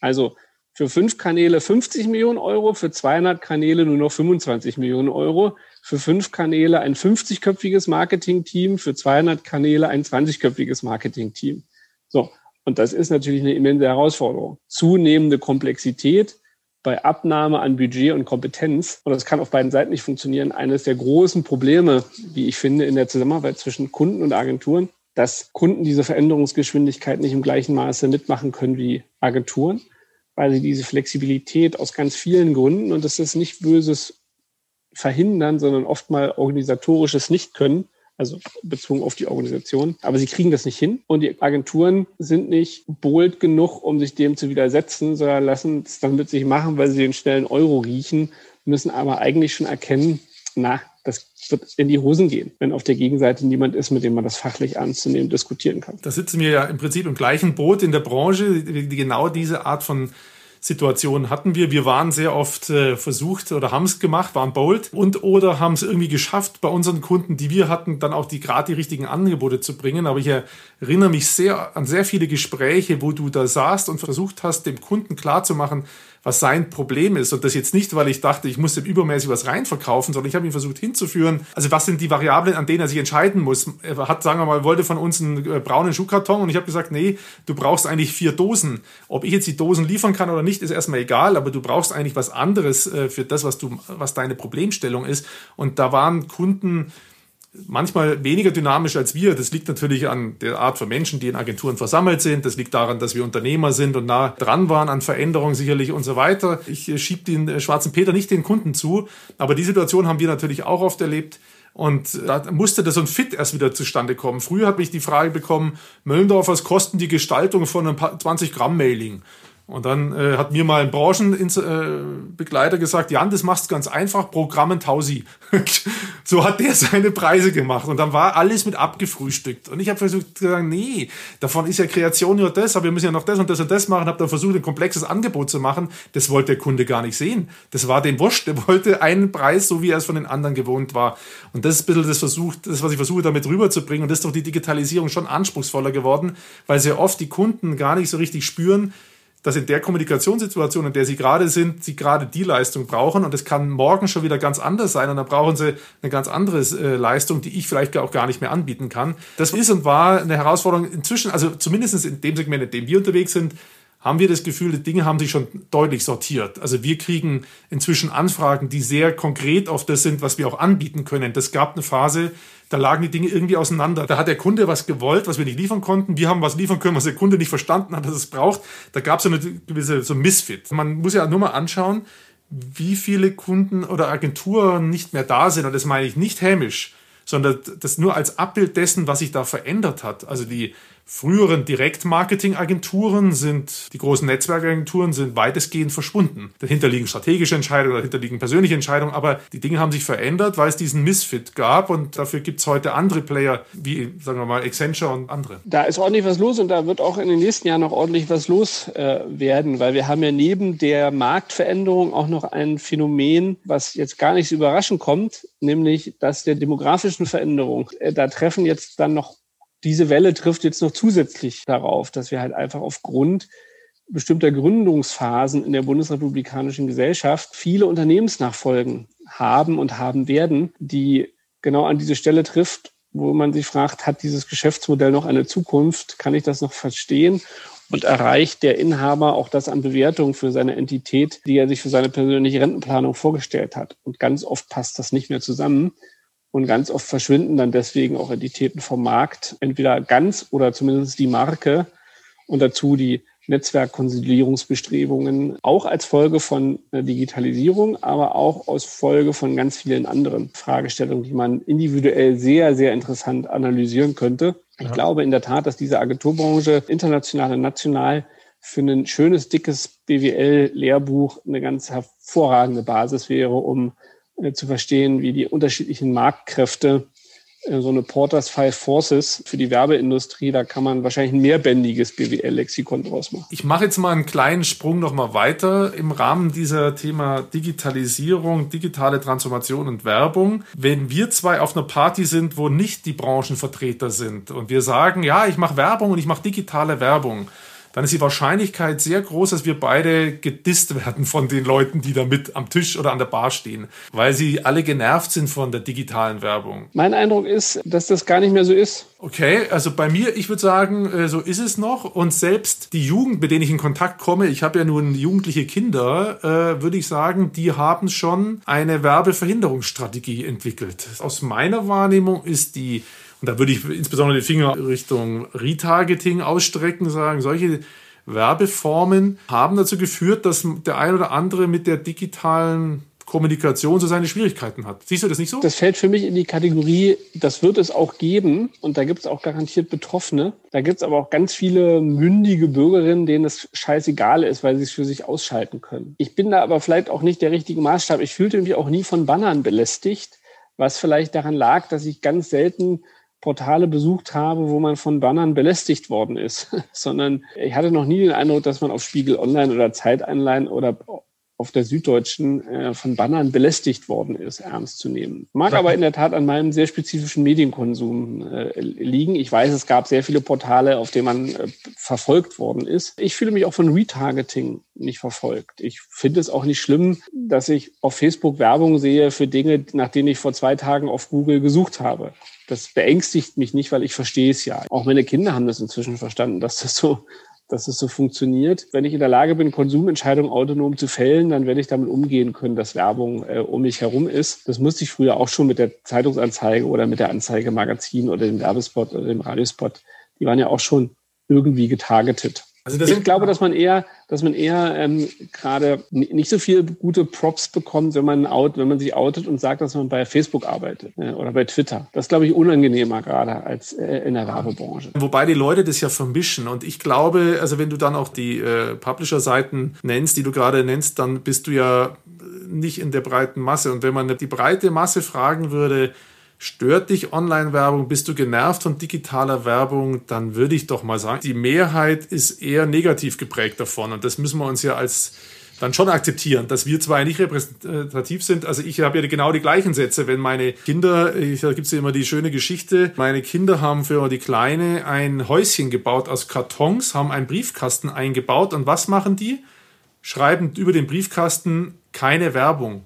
Also für fünf Kanäle 50 Millionen Euro, für 200 Kanäle nur noch 25 Millionen Euro. Für fünf Kanäle ein 50-köpfiges Marketing-Team, für 200 Kanäle ein 20-köpfiges Marketing-Team. So. Und das ist natürlich eine immense Herausforderung. Zunehmende Komplexität, bei Abnahme an Budget und Kompetenz, und das kann auf beiden Seiten nicht funktionieren, eines der großen Probleme, wie ich finde, in der Zusammenarbeit zwischen Kunden und Agenturen, dass Kunden diese Veränderungsgeschwindigkeit nicht im gleichen Maße mitmachen können wie Agenturen, weil sie diese Flexibilität aus ganz vielen Gründen, und das ist nicht böses Verhindern, sondern oft mal organisatorisches Nicht-Können, also bezogen auf die Organisation. Aber sie kriegen das nicht hin und die Agenturen sind nicht bold genug, um sich dem zu widersetzen, sondern lassen es dann mit sich machen, weil sie den schnellen Euro riechen, müssen aber eigentlich schon erkennen, na, das wird in die Hosen gehen, wenn auf der Gegenseite niemand ist, mit dem man das fachlich ernst diskutieren kann. Da sitzen wir ja im Prinzip im gleichen Boot in der Branche, genau diese Art von Situationen hatten wir. Wir waren sehr oft äh, versucht oder haben es gemacht, waren bold und oder haben es irgendwie geschafft, bei unseren Kunden, die wir hatten, dann auch die gerade die richtigen Angebote zu bringen. Aber ich erinnere mich sehr an sehr viele Gespräche, wo du da saßt und versucht hast, dem Kunden klarzumachen, was sein Problem ist. Und das jetzt nicht, weil ich dachte, ich muss dem übermäßig was reinverkaufen, sondern ich habe ihn versucht hinzuführen. Also was sind die Variablen, an denen er sich entscheiden muss? Er hat, sagen wir mal, wollte von uns einen äh, braunen Schuhkarton und ich habe gesagt, nee, du brauchst eigentlich vier Dosen. Ob ich jetzt die Dosen liefern kann oder nicht, ist erstmal egal, aber du brauchst eigentlich was anderes äh, für das, was du, was deine Problemstellung ist. Und da waren Kunden, manchmal weniger dynamisch als wir. Das liegt natürlich an der Art von Menschen, die in Agenturen versammelt sind. Das liegt daran, dass wir Unternehmer sind und nah dran waren an Veränderungen sicherlich und so weiter. Ich äh, schiebe den äh, schwarzen Peter nicht den Kunden zu, aber die Situation haben wir natürlich auch oft erlebt. Und da musste das so ein Fit erst wieder zustande kommen. Früher habe ich die Frage bekommen, Möllendorf, was kosten die Gestaltung von einem 20 Gramm Mailing? Und dann äh, hat mir mal ein Branchenbegleiter äh, gesagt, Jan, das machst du ganz einfach, Programmen Tausi. so hat der seine Preise gemacht. Und dann war alles mit abgefrühstückt. Und ich habe versucht zu sagen, nee, davon ist ja Kreation nur das, aber wir müssen ja noch das und das und das machen. Habe dann versucht, ein komplexes Angebot zu machen. Das wollte der Kunde gar nicht sehen. Das war dem wurscht. Der wollte einen Preis, so wie er es von den anderen gewohnt war. Und das ist ein bisschen das, Versuch, das was ich versuche damit rüberzubringen. Und das ist doch die Digitalisierung schon anspruchsvoller geworden, weil sehr oft die Kunden gar nicht so richtig spüren, dass in der Kommunikationssituation, in der sie gerade sind, sie gerade die Leistung brauchen und es kann morgen schon wieder ganz anders sein und dann brauchen sie eine ganz andere äh, Leistung, die ich vielleicht auch gar nicht mehr anbieten kann. Das ist und war eine Herausforderung inzwischen, also zumindest in dem Segment, in dem wir unterwegs sind, haben wir das Gefühl, die Dinge haben sich schon deutlich sortiert. Also wir kriegen inzwischen Anfragen, die sehr konkret auf das sind, was wir auch anbieten können. Das gab eine Phase, da lagen die Dinge irgendwie auseinander. Da hat der Kunde was gewollt, was wir nicht liefern konnten. Wir haben was liefern können, was der Kunde nicht verstanden hat, dass es braucht. Da gab es so eine gewisse so Misfit. Man muss ja nur mal anschauen, wie viele Kunden oder Agenturen nicht mehr da sind. Und das meine ich nicht hämisch, sondern das nur als Abbild dessen, was sich da verändert hat. Also die früheren Direktmarketing-Agenturen sind, die großen Netzwerkagenturen sind weitestgehend verschwunden. Dahinter liegen strategische Entscheidungen, dahinter liegen persönliche Entscheidungen, aber die Dinge haben sich verändert, weil es diesen Misfit gab und dafür gibt es heute andere Player wie, sagen wir mal, Accenture und andere. Da ist ordentlich was los und da wird auch in den nächsten Jahren noch ordentlich was los äh, werden, weil wir haben ja neben der Marktveränderung auch noch ein Phänomen, was jetzt gar nicht so überraschend kommt, nämlich dass der demografischen Veränderung, äh, da treffen jetzt dann noch diese Welle trifft jetzt noch zusätzlich darauf, dass wir halt einfach aufgrund bestimmter Gründungsphasen in der bundesrepublikanischen Gesellschaft viele Unternehmensnachfolgen haben und haben werden, die genau an diese Stelle trifft, wo man sich fragt, hat dieses Geschäftsmodell noch eine Zukunft? Kann ich das noch verstehen? Und erreicht der Inhaber auch das an Bewertung für seine Entität, die er sich für seine persönliche Rentenplanung vorgestellt hat? Und ganz oft passt das nicht mehr zusammen. Und ganz oft verschwinden dann deswegen auch Entitäten vom Markt, entweder ganz oder zumindest die Marke und dazu die Netzwerkkonsolidierungsbestrebungen, auch als Folge von äh, Digitalisierung, aber auch aus Folge von ganz vielen anderen Fragestellungen, die man individuell sehr, sehr interessant analysieren könnte. Ich ja. glaube in der Tat, dass diese Agenturbranche international und national für ein schönes, dickes BWL-Lehrbuch eine ganz hervorragende Basis wäre, um zu verstehen, wie die unterschiedlichen Marktkräfte äh, so eine Porters Five Forces für die Werbeindustrie, da kann man wahrscheinlich ein mehrbändiges BWL-Lexikon draus machen. Ich mache jetzt mal einen kleinen Sprung nochmal weiter im Rahmen dieser Thema Digitalisierung, digitale Transformation und Werbung. Wenn wir zwei auf einer Party sind, wo nicht die Branchenvertreter sind und wir sagen, ja, ich mache Werbung und ich mache digitale Werbung, dann ist die Wahrscheinlichkeit sehr groß, dass wir beide gedisst werden von den Leuten, die da mit am Tisch oder an der Bar stehen, weil sie alle genervt sind von der digitalen Werbung. Mein Eindruck ist, dass das gar nicht mehr so ist. Okay, also bei mir, ich würde sagen, äh, so ist es noch. Und selbst die Jugend, mit denen ich in Kontakt komme, ich habe ja nun jugendliche Kinder, äh, würde ich sagen, die haben schon eine Werbeverhinderungsstrategie entwickelt. Aus meiner Wahrnehmung ist die da würde ich insbesondere den Finger Richtung Retargeting ausstrecken, sagen, solche Werbeformen haben dazu geführt, dass der ein oder andere mit der digitalen Kommunikation so seine Schwierigkeiten hat. Siehst du das nicht so? Das fällt für mich in die Kategorie, das wird es auch geben und da gibt es auch garantiert Betroffene. Da gibt es aber auch ganz viele mündige Bürgerinnen, denen es scheißegal ist, weil sie es für sich ausschalten können. Ich bin da aber vielleicht auch nicht der richtige Maßstab. Ich fühlte mich auch nie von Bannern belästigt, was vielleicht daran lag, dass ich ganz selten Portale besucht habe, wo man von Bannern belästigt worden ist, sondern ich hatte noch nie den Eindruck, dass man auf Spiegel Online oder Zeit Online oder auf der Süddeutschen äh, von Bannern belästigt worden ist, ernst zu nehmen. Mag aber in der Tat an meinem sehr spezifischen Medienkonsum äh, liegen. Ich weiß, es gab sehr viele Portale, auf denen man äh, verfolgt worden ist. Ich fühle mich auch von Retargeting nicht verfolgt. Ich finde es auch nicht schlimm, dass ich auf Facebook Werbung sehe für Dinge, nach denen ich vor zwei Tagen auf Google gesucht habe. Das beängstigt mich nicht, weil ich verstehe es ja. Auch meine Kinder haben das inzwischen verstanden, dass das so dass es so funktioniert. Wenn ich in der Lage bin, Konsumentscheidungen autonom zu fällen, dann werde ich damit umgehen können, dass Werbung äh, um mich herum ist. Das musste ich früher auch schon mit der Zeitungsanzeige oder mit der Anzeige im Magazin oder dem Werbespot oder dem Radiospot. Die waren ja auch schon irgendwie getargetet. Also ich glaube, dass man eher, dass man eher ähm, gerade nicht so viel gute Props bekommt, wenn man out, wenn man sich outet und sagt, dass man bei Facebook arbeitet äh, oder bei Twitter. Das ist, glaube ich, unangenehmer gerade als äh, in der Werbebranche. Wobei die Leute das ja vermischen und ich glaube, also wenn du dann auch die äh, Publisher-Seiten nennst, die du gerade nennst, dann bist du ja nicht in der breiten Masse. Und wenn man die breite Masse fragen würde, Stört dich Online-Werbung? Bist du genervt von digitaler Werbung? Dann würde ich doch mal sagen, die Mehrheit ist eher negativ geprägt davon. Und das müssen wir uns ja als dann schon akzeptieren, dass wir zwar nicht repräsentativ sind. Also ich habe ja genau die gleichen Sätze. Wenn meine Kinder, da gibt es ja immer die schöne Geschichte, meine Kinder haben für die Kleine ein Häuschen gebaut aus Kartons, haben einen Briefkasten eingebaut und was machen die? Schreiben über den Briefkasten keine Werbung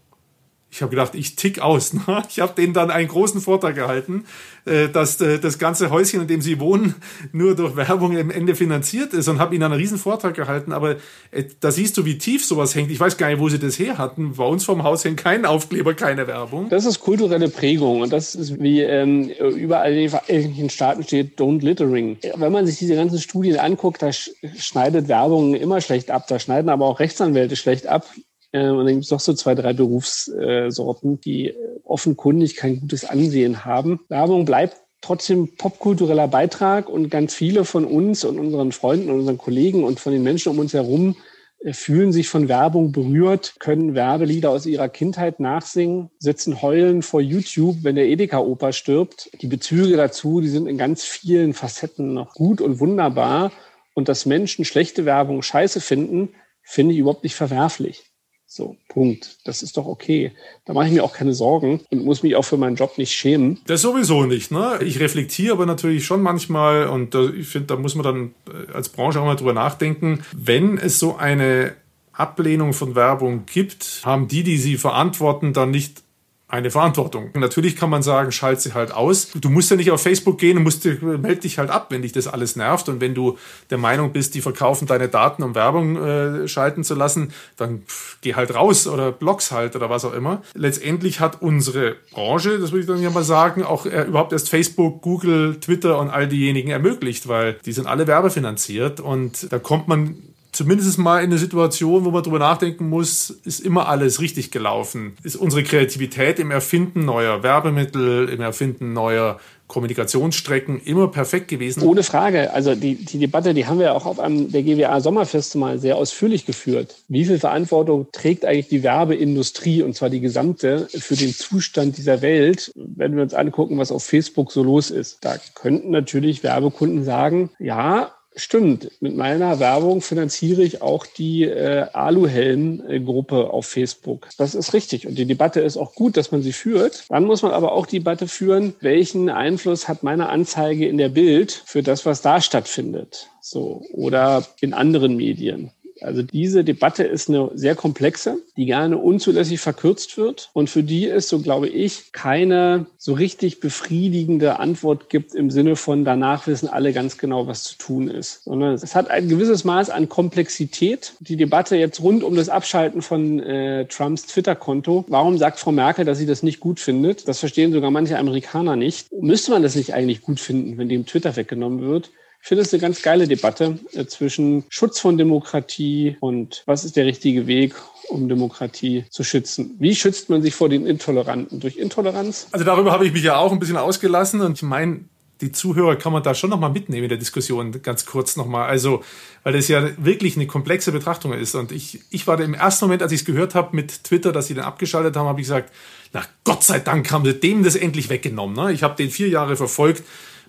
ich habe gedacht, ich tick aus. Ne? Ich habe denen dann einen großen Vortrag gehalten, äh, dass äh, das ganze Häuschen, in dem sie wohnen, nur durch Werbung am Ende finanziert ist und habe ihnen einen riesen Vortrag gehalten. Aber äh, da siehst du, wie tief sowas hängt. Ich weiß gar nicht, wo sie das her hatten. Bei uns vom Haus hängt kein Aufkleber, keine Werbung. Das ist kulturelle Prägung und das ist wie ähm, überall in den Vereinigten Staaten steht Don't Littering. Wenn man sich diese ganzen Studien anguckt, da schneidet Werbung immer schlecht ab. Da schneiden aber auch Rechtsanwälte schlecht ab. Äh, und dann gibt es noch so zwei, drei Berufssorten, die offenkundig kein gutes Ansehen haben. Werbung bleibt trotzdem popkultureller Beitrag und ganz viele von uns und unseren Freunden und unseren Kollegen und von den Menschen um uns herum äh, fühlen sich von Werbung berührt, können Werbelieder aus ihrer Kindheit nachsingen, sitzen heulen vor YouTube, wenn der Edeka-Opa stirbt. Die Bezüge dazu, die sind in ganz vielen Facetten noch gut und wunderbar. Und dass Menschen schlechte Werbung scheiße finden, finde ich überhaupt nicht verwerflich. So, Punkt. Das ist doch okay. Da mache ich mir auch keine Sorgen und muss mich auch für meinen Job nicht schämen. Das sowieso nicht. Ne? Ich reflektiere aber natürlich schon manchmal und ich finde, da muss man dann äh, als Branche auch mal drüber nachdenken, wenn es so eine Ablehnung von Werbung gibt, haben die, die sie verantworten, dann nicht eine Verantwortung. Natürlich kann man sagen, schalt sie halt aus. Du musst ja nicht auf Facebook gehen musst, meld dich halt ab, wenn dich das alles nervt. Und wenn du der Meinung bist, die verkaufen deine Daten, um Werbung äh, schalten zu lassen, dann geh halt raus oder block's halt oder was auch immer. Letztendlich hat unsere Branche, das würde ich dann ja mal sagen, auch äh, überhaupt erst Facebook, Google, Twitter und all diejenigen ermöglicht, weil die sind alle werbefinanziert und da kommt man zumindest mal in eine Situation, wo man drüber nachdenken muss, ist immer alles richtig gelaufen? Ist unsere Kreativität im Erfinden neuer Werbemittel, im Erfinden neuer Kommunikationsstrecken immer perfekt gewesen? Ohne Frage. Also die, die Debatte, die haben wir auch auf einem der GWA Sommerfeste mal sehr ausführlich geführt. Wie viel Verantwortung trägt eigentlich die Werbeindustrie und zwar die gesamte für den Zustand dieser Welt, wenn wir uns angucken, was auf Facebook so los ist? Da könnten natürlich Werbekunden sagen, ja, Stimmt. Mit meiner Werbung finanziere ich auch die äh, Aluhelm-Gruppe auf Facebook. Das ist richtig. Und die Debatte ist auch gut, dass man sie führt. Dann muss man aber auch die Debatte führen, welchen Einfluss hat meine Anzeige in der Bild für das, was da stattfindet. So. Oder in anderen Medien. Also diese Debatte ist eine sehr komplexe, die gerne unzulässig verkürzt wird und für die es, so glaube ich, keine so richtig befriedigende Antwort gibt im Sinne von danach wissen alle ganz genau, was zu tun ist, sondern es hat ein gewisses Maß an Komplexität. Die Debatte jetzt rund um das Abschalten von äh, Trumps Twitter-Konto. Warum sagt Frau Merkel, dass sie das nicht gut findet? Das verstehen sogar manche Amerikaner nicht. Müsste man das nicht eigentlich gut finden, wenn dem Twitter weggenommen wird? Ich finde es eine ganz geile Debatte äh, zwischen Schutz von Demokratie und was ist der richtige Weg, um Demokratie zu schützen. Wie schützt man sich vor den Intoleranten? Durch Intoleranz? Also darüber habe ich mich ja auch ein bisschen ausgelassen und ich meine, die Zuhörer kann man da schon nochmal mitnehmen in der Diskussion, ganz kurz nochmal. Also, weil das ja wirklich eine komplexe Betrachtung ist. Und ich, ich war im ersten Moment, als ich es gehört habe mit Twitter, dass sie den abgeschaltet haben, habe ich gesagt, na Gott sei Dank haben sie dem das endlich weggenommen. Ne? Ich habe den vier Jahre verfolgt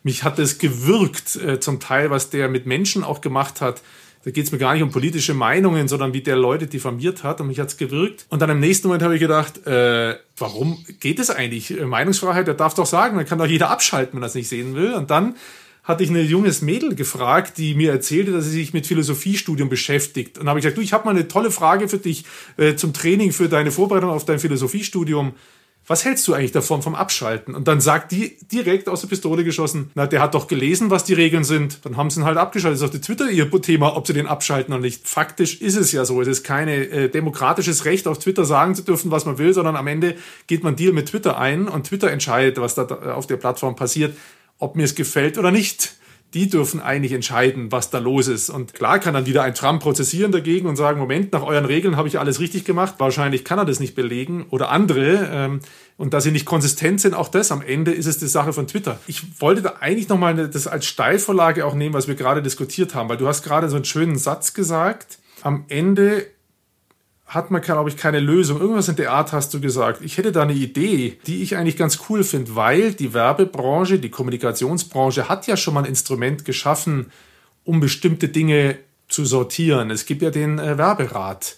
mich hat es gewirkt, äh, zum Teil, was der mit Menschen auch gemacht hat. Da geht es mir gar nicht um politische Meinungen, sondern wie der Leute diffamiert hat und mich hat's gewirkt. Und dann im nächsten Moment habe ich gedacht, äh, warum geht es eigentlich? Äh, Meinungsfreiheit, der darf doch sagen, man kann doch jeder abschalten, wenn er es nicht sehen will. Und dann hatte ich ein junges Mädel gefragt, die mir erzählte, dass sie sich mit Philosophiestudium beschäftigt. Und habe ich gesagt, du, ich habe mal eine tolle Frage für dich äh, zum Training für deine Vorbereitung auf dein Philosophiestudium was hältst du eigentlich davon vom Abschalten? Und dann sagt die direkt aus der Pistole geschossen, na, der hat doch gelesen, was die Regeln sind. Dann haben sie ihn halt abgeschaltet. Das ist auf die Twitter ihr Thema, ob sie den abschalten oder nicht. Faktisch ist es ja so. Es ist kein äh, demokratisches Recht, auf Twitter sagen zu dürfen, was man will, sondern am Ende geht man Deal mit Twitter ein und Twitter entscheidet, was da auf der Plattform passiert, ob mir es gefällt oder nicht die dürfen eigentlich entscheiden, was da los ist. Und klar kann dann wieder ein Trump prozessieren dagegen und sagen, Moment, nach euren Regeln habe ich alles richtig gemacht. Wahrscheinlich kann er das nicht belegen oder andere. Ähm, und da sie nicht konsistent sind, auch das am Ende ist es die Sache von Twitter. Ich wollte da eigentlich nochmal das als Steilvorlage auch nehmen, was wir gerade diskutiert haben, weil du hast gerade so einen schönen Satz gesagt. Am Ende hat man, glaube ich, keine Lösung. Irgendwas in der Art hast du gesagt. Ich hätte da eine Idee, die ich eigentlich ganz cool finde, weil die Werbebranche, die Kommunikationsbranche hat ja schon mal ein Instrument geschaffen, um bestimmte Dinge zu sortieren. Es gibt ja den äh, Werberat,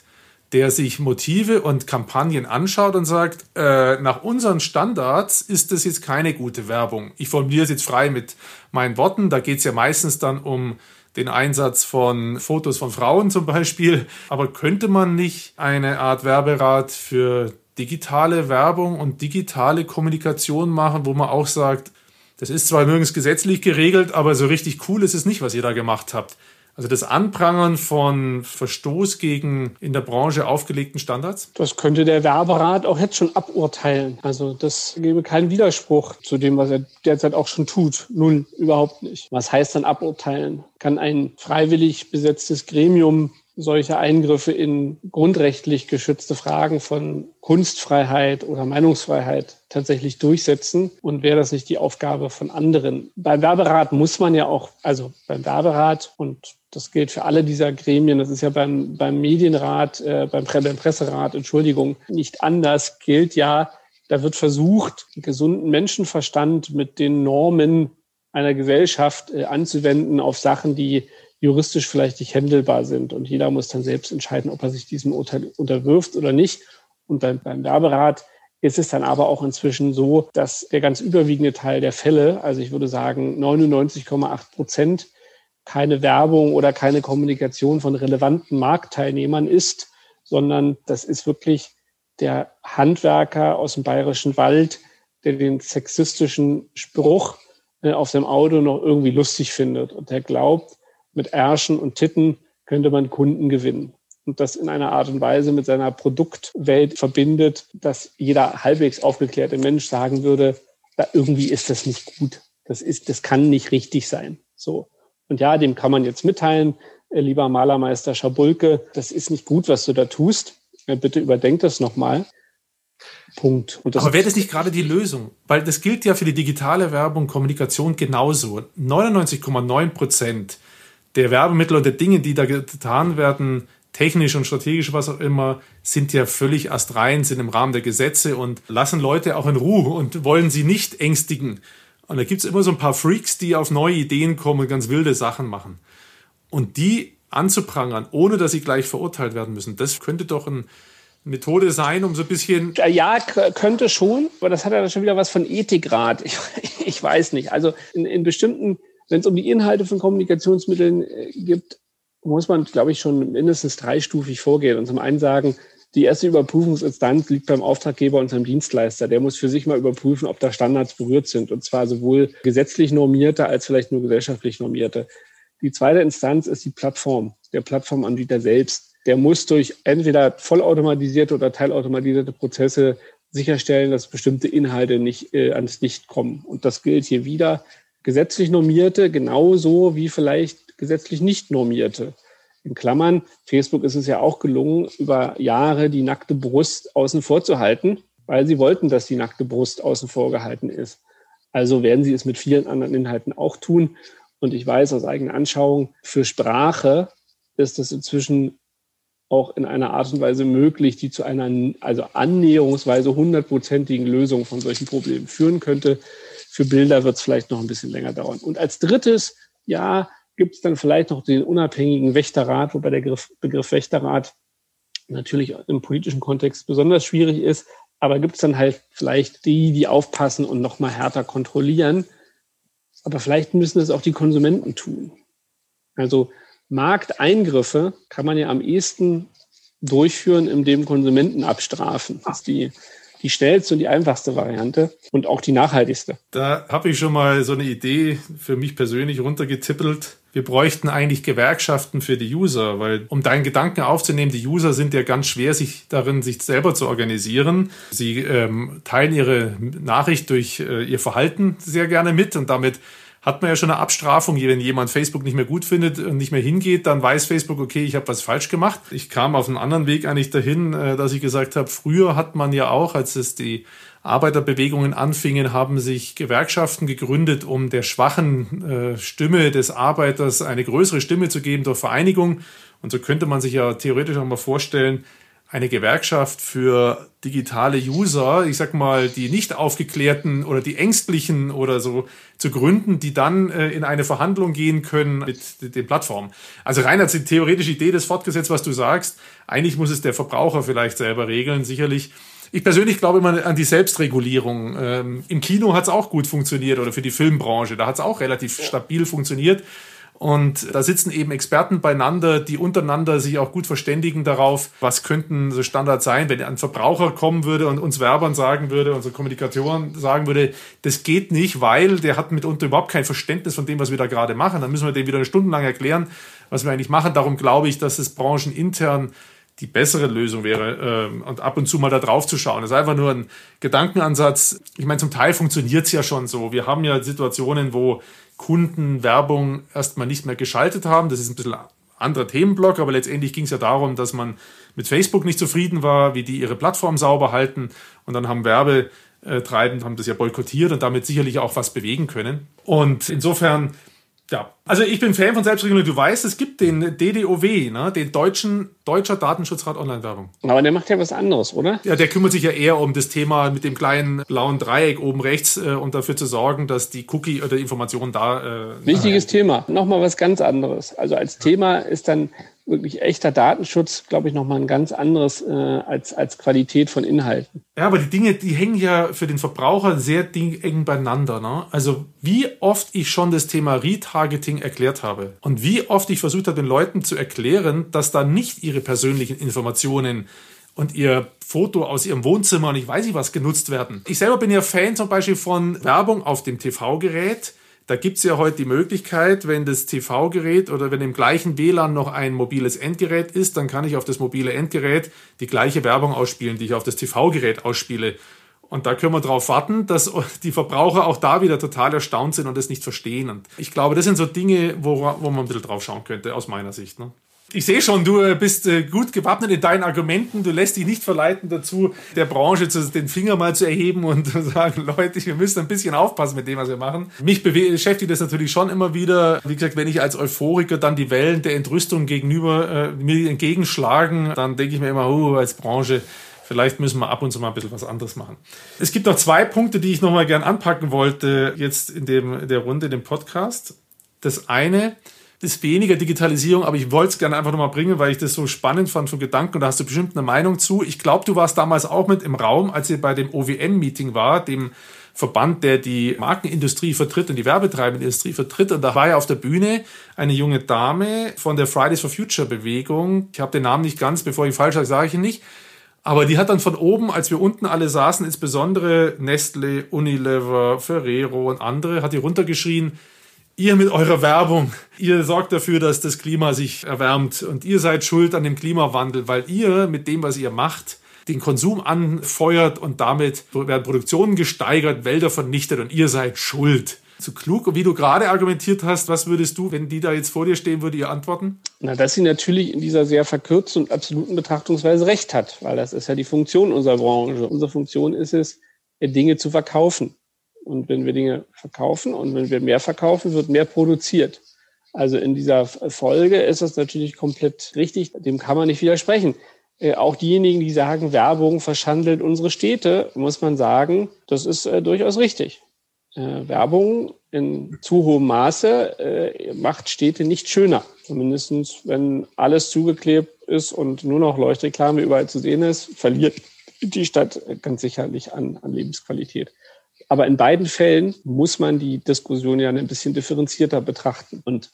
der sich Motive und Kampagnen anschaut und sagt, äh, nach unseren Standards ist das jetzt keine gute Werbung. Ich formuliere es jetzt frei mit meinen Worten. Da geht es ja meistens dann um den Einsatz von Fotos von Frauen zum Beispiel. Aber könnte man nicht eine Art Werberat für digitale Werbung und digitale Kommunikation machen, wo man auch sagt, das ist zwar nirgends gesetzlich geregelt, aber so richtig cool ist es nicht, was ihr da gemacht habt. Also das Anprangern von Verstoß gegen in der Branche aufgelegten Standards? Das könnte der Werberat auch jetzt schon aburteilen. Also das gäbe keinen Widerspruch zu dem, was er derzeit auch schon tut. Null, überhaupt nicht. Was heißt dann aburteilen? Kann ein freiwillig besetztes Gremium solche Eingriffe in grundrechtlich geschützte Fragen von Kunstfreiheit oder Meinungsfreiheit tatsächlich durchsetzen? Und wäre das nicht die Aufgabe von anderen? Beim Werberat muss man ja auch, also beim Werberat und das gilt für alle dieser Gremien, das ist ja beim, beim Medienrat, äh, beim, beim Presserat, Entschuldigung, nicht anders, gilt ja, da wird versucht, gesunden Menschenverstand mit den Normen einer Gesellschaft äh, anzuwenden auf Sachen, die juristisch vielleicht nicht händelbar sind. Und jeder muss dann selbst entscheiden, ob er sich diesem Urteil unterwirft oder nicht. Und beim, beim Werberat ist es dann aber auch inzwischen so, dass der ganz überwiegende Teil der Fälle, also ich würde sagen 99,8 Prozent, keine Werbung oder keine Kommunikation von relevanten Marktteilnehmern ist, sondern das ist wirklich der Handwerker aus dem bayerischen Wald, der den sexistischen Spruch äh, auf seinem Auto noch irgendwie lustig findet und der glaubt, mit Ärschen und Titten könnte man Kunden gewinnen. Und das in einer Art und Weise mit seiner Produktwelt verbindet, dass jeder halbwegs aufgeklärte Mensch sagen würde, da irgendwie ist das nicht gut. Das ist, das kann nicht richtig sein. So. Und ja, dem kann man jetzt mitteilen, äh, lieber Malermeister Schabulke, das ist nicht gut, was du da tust. Bitte überdenk das nochmal. Punkt. Aber wäre das nicht gerade die Lösung? Weil das gilt ja für die digitale Werbung, Kommunikation genauso. 99,9 Prozent der Werbemittel und der Dinge, die da getan werden, technisch und strategisch, was auch immer, sind ja völlig astrein, sind im Rahmen der Gesetze und lassen Leute auch in Ruhe und wollen sie nicht ängstigen. Und da gibt es immer so ein paar Freaks, die auf neue Ideen kommen und ganz wilde Sachen machen. Und die anzuprangern, ohne dass sie gleich verurteilt werden müssen, das könnte doch ein Methode sein, um so ein bisschen. Ja, könnte schon, aber das hat ja schon wieder was von Ethikrat. Ich, ich weiß nicht. Also in, in bestimmten wenn es um die Inhalte von Kommunikationsmitteln äh, gibt, muss man, glaube ich, schon mindestens dreistufig vorgehen. Und zum einen sagen, die erste Überprüfungsinstanz liegt beim Auftraggeber und seinem Dienstleister. Der muss für sich mal überprüfen, ob da Standards berührt sind. Und zwar sowohl gesetzlich normierte als vielleicht nur gesellschaftlich normierte. Die zweite Instanz ist die Plattform, der Plattformanbieter selbst. Der muss durch entweder vollautomatisierte oder teilautomatisierte Prozesse sicherstellen, dass bestimmte Inhalte nicht äh, ans Licht kommen. Und das gilt hier wieder gesetzlich normierte genauso wie vielleicht gesetzlich nicht normierte. In Klammern, Facebook ist es ja auch gelungen, über Jahre die nackte Brust außen vor zu halten, weil sie wollten, dass die nackte Brust außen vor gehalten ist. Also werden sie es mit vielen anderen Inhalten auch tun. Und ich weiß aus eigener Anschauung, für Sprache ist es inzwischen auch in einer Art und Weise möglich, die zu einer also annäherungsweise hundertprozentigen Lösung von solchen Problemen führen könnte. Für Bilder wird es vielleicht noch ein bisschen länger dauern. Und als drittes, ja, gibt es dann vielleicht noch den unabhängigen Wächterrat, wobei der Begriff, Begriff Wächterrat natürlich im politischen Kontext besonders schwierig ist. Aber gibt es dann halt vielleicht die, die aufpassen und noch mal härter kontrollieren. Aber vielleicht müssen es auch die Konsumenten tun. Also Markteingriffe kann man ja am ehesten durchführen, indem Konsumenten abstrafen. Das ist die die schnellste und die einfachste Variante und auch die nachhaltigste. Da habe ich schon mal so eine Idee für mich persönlich runtergetippelt. Wir bräuchten eigentlich Gewerkschaften für die User, weil um deinen Gedanken aufzunehmen, die User sind ja ganz schwer sich darin, sich selber zu organisieren. Sie ähm, teilen ihre Nachricht durch äh, ihr Verhalten sehr gerne mit und damit hat man ja schon eine Abstrafung. Wenn jemand Facebook nicht mehr gut findet und nicht mehr hingeht, dann weiß Facebook, okay, ich habe was falsch gemacht. Ich kam auf einen anderen Weg eigentlich dahin, äh, dass ich gesagt habe, früher hat man ja auch, als es die Arbeiterbewegungen anfingen, haben sich Gewerkschaften gegründet, um der schwachen äh, Stimme des Arbeiters eine größere Stimme zu geben durch Vereinigung. Und so könnte man sich ja theoretisch auch mal vorstellen, eine Gewerkschaft für digitale User, ich sag mal, die nicht aufgeklärten oder die ängstlichen oder so zu gründen, die dann äh, in eine Verhandlung gehen können mit den Plattformen. Also rein als die theoretische Idee des fortgesetzt, was du sagst, eigentlich muss es der Verbraucher vielleicht selber regeln, sicherlich. Ich persönlich glaube immer an die Selbstregulierung. Ähm, Im Kino hat es auch gut funktioniert oder für die Filmbranche, da hat es auch relativ stabil funktioniert. Und da sitzen eben Experten beieinander, die untereinander sich auch gut verständigen darauf, was könnten so Standards sein, wenn ein Verbraucher kommen würde und uns Werbern sagen würde, unsere Kommunikatoren sagen würde, das geht nicht, weil der hat mitunter überhaupt kein Verständnis von dem, was wir da gerade machen. Dann müssen wir dem wieder stundenlang erklären, was wir eigentlich machen. Darum glaube ich, dass es branchenintern die bessere Lösung wäre ähm, und ab und zu mal da drauf zu schauen. Das ist einfach nur ein Gedankenansatz. Ich meine, zum Teil funktioniert es ja schon so. Wir haben ja Situationen, wo Kunden Werbung erstmal nicht mehr geschaltet haben. Das ist ein bisschen anderer Themenblock, aber letztendlich ging es ja darum, dass man mit Facebook nicht zufrieden war, wie die ihre Plattform sauber halten und dann haben Werbetreibend haben das ja boykottiert und damit sicherlich auch was bewegen können. Und insofern ja, also ich bin Fan von Selbstregulierung. Du weißt, es gibt den DDOW, ne? den deutschen Deutscher Datenschutzrat Online-Werbung. Aber der macht ja was anderes, oder? Ja, der kümmert sich ja eher um das Thema mit dem kleinen blauen Dreieck oben rechts äh, und dafür zu sorgen, dass die Cookie oder Informationen da. Äh, Wichtiges Thema. Nochmal was ganz anderes. Also als Thema ist dann wirklich echter Datenschutz, glaube ich, nochmal ein ganz anderes äh, als, als Qualität von Inhalten. Ja, aber die Dinge, die hängen ja für den Verbraucher sehr eng beieinander. Ne? Also wie oft ich schon das Thema Retargeting erklärt habe und wie oft ich versucht habe, den Leuten zu erklären, dass da nicht ihre persönlichen Informationen und ihr Foto aus ihrem Wohnzimmer und ich weiß nicht was genutzt werden. Ich selber bin ja Fan zum Beispiel von Werbung auf dem TV-Gerät da gibt es ja heute die Möglichkeit, wenn das TV-Gerät oder wenn im gleichen WLAN noch ein mobiles Endgerät ist, dann kann ich auf das mobile Endgerät die gleiche Werbung ausspielen, die ich auf das TV-Gerät ausspiele. Und da können wir darauf warten, dass die Verbraucher auch da wieder total erstaunt sind und das nicht verstehen. Und ich glaube, das sind so Dinge, wo, wo man ein bisschen drauf schauen könnte, aus meiner Sicht. Ne? Ich sehe schon, du äh, bist äh, gut gewappnet in deinen Argumenten. Du lässt dich nicht verleiten dazu, der Branche den Finger mal zu erheben und zu sagen, Leute, wir müssen ein bisschen aufpassen mit dem, was wir machen. Mich beschäftigt das natürlich schon immer wieder. Wie gesagt, wenn ich als Euphoriker dann die Wellen der Entrüstung gegenüber äh, mir entgegenschlagen, dann denke ich mir immer, oh, als Branche, vielleicht müssen wir ab und zu mal ein bisschen was anderes machen. Es gibt noch zwei Punkte, die ich nochmal gern anpacken wollte, jetzt in, dem, in der Runde, in dem Podcast. Das eine, ist weniger Digitalisierung, aber ich wollte es gerne einfach nochmal bringen, weil ich das so spannend fand von Gedanken und da hast du bestimmt eine Meinung zu. Ich glaube, du warst damals auch mit im Raum, als ihr bei dem OWM-Meeting war, dem Verband, der die Markenindustrie vertritt und die werbetreibende Industrie vertritt. Und da war ja auf der Bühne eine junge Dame von der Fridays for Future Bewegung. Ich habe den Namen nicht ganz, bevor ich falsch sage, sage ich ihn nicht. Aber die hat dann von oben, als wir unten alle saßen, insbesondere Nestle, Unilever, Ferrero und andere, hat die runtergeschrien, ihr mit eurer Werbung, ihr sorgt dafür, dass das Klima sich erwärmt und ihr seid schuld an dem Klimawandel, weil ihr mit dem, was ihr macht, den Konsum anfeuert und damit werden Produktionen gesteigert, Wälder vernichtet und ihr seid schuld. So klug, wie du gerade argumentiert hast, was würdest du, wenn die da jetzt vor dir stehen würde, ihr antworten? Na, dass sie natürlich in dieser sehr verkürzten und absoluten Betrachtungsweise recht hat, weil das ist ja die Funktion unserer Branche. Unsere Funktion ist es, Dinge zu verkaufen. Und wenn wir Dinge verkaufen und wenn wir mehr verkaufen, wird mehr produziert. Also in dieser Folge ist das natürlich komplett richtig. Dem kann man nicht widersprechen. Äh, auch diejenigen, die sagen, Werbung verschandelt unsere Städte, muss man sagen, das ist äh, durchaus richtig. Äh, Werbung in zu hohem Maße äh, macht Städte nicht schöner. Zumindestens, wenn alles zugeklebt ist und nur noch Leuchtreklame überall zu sehen ist, verliert die Stadt ganz sicherlich an, an Lebensqualität. Aber in beiden Fällen muss man die Diskussion ja ein bisschen differenzierter betrachten. Und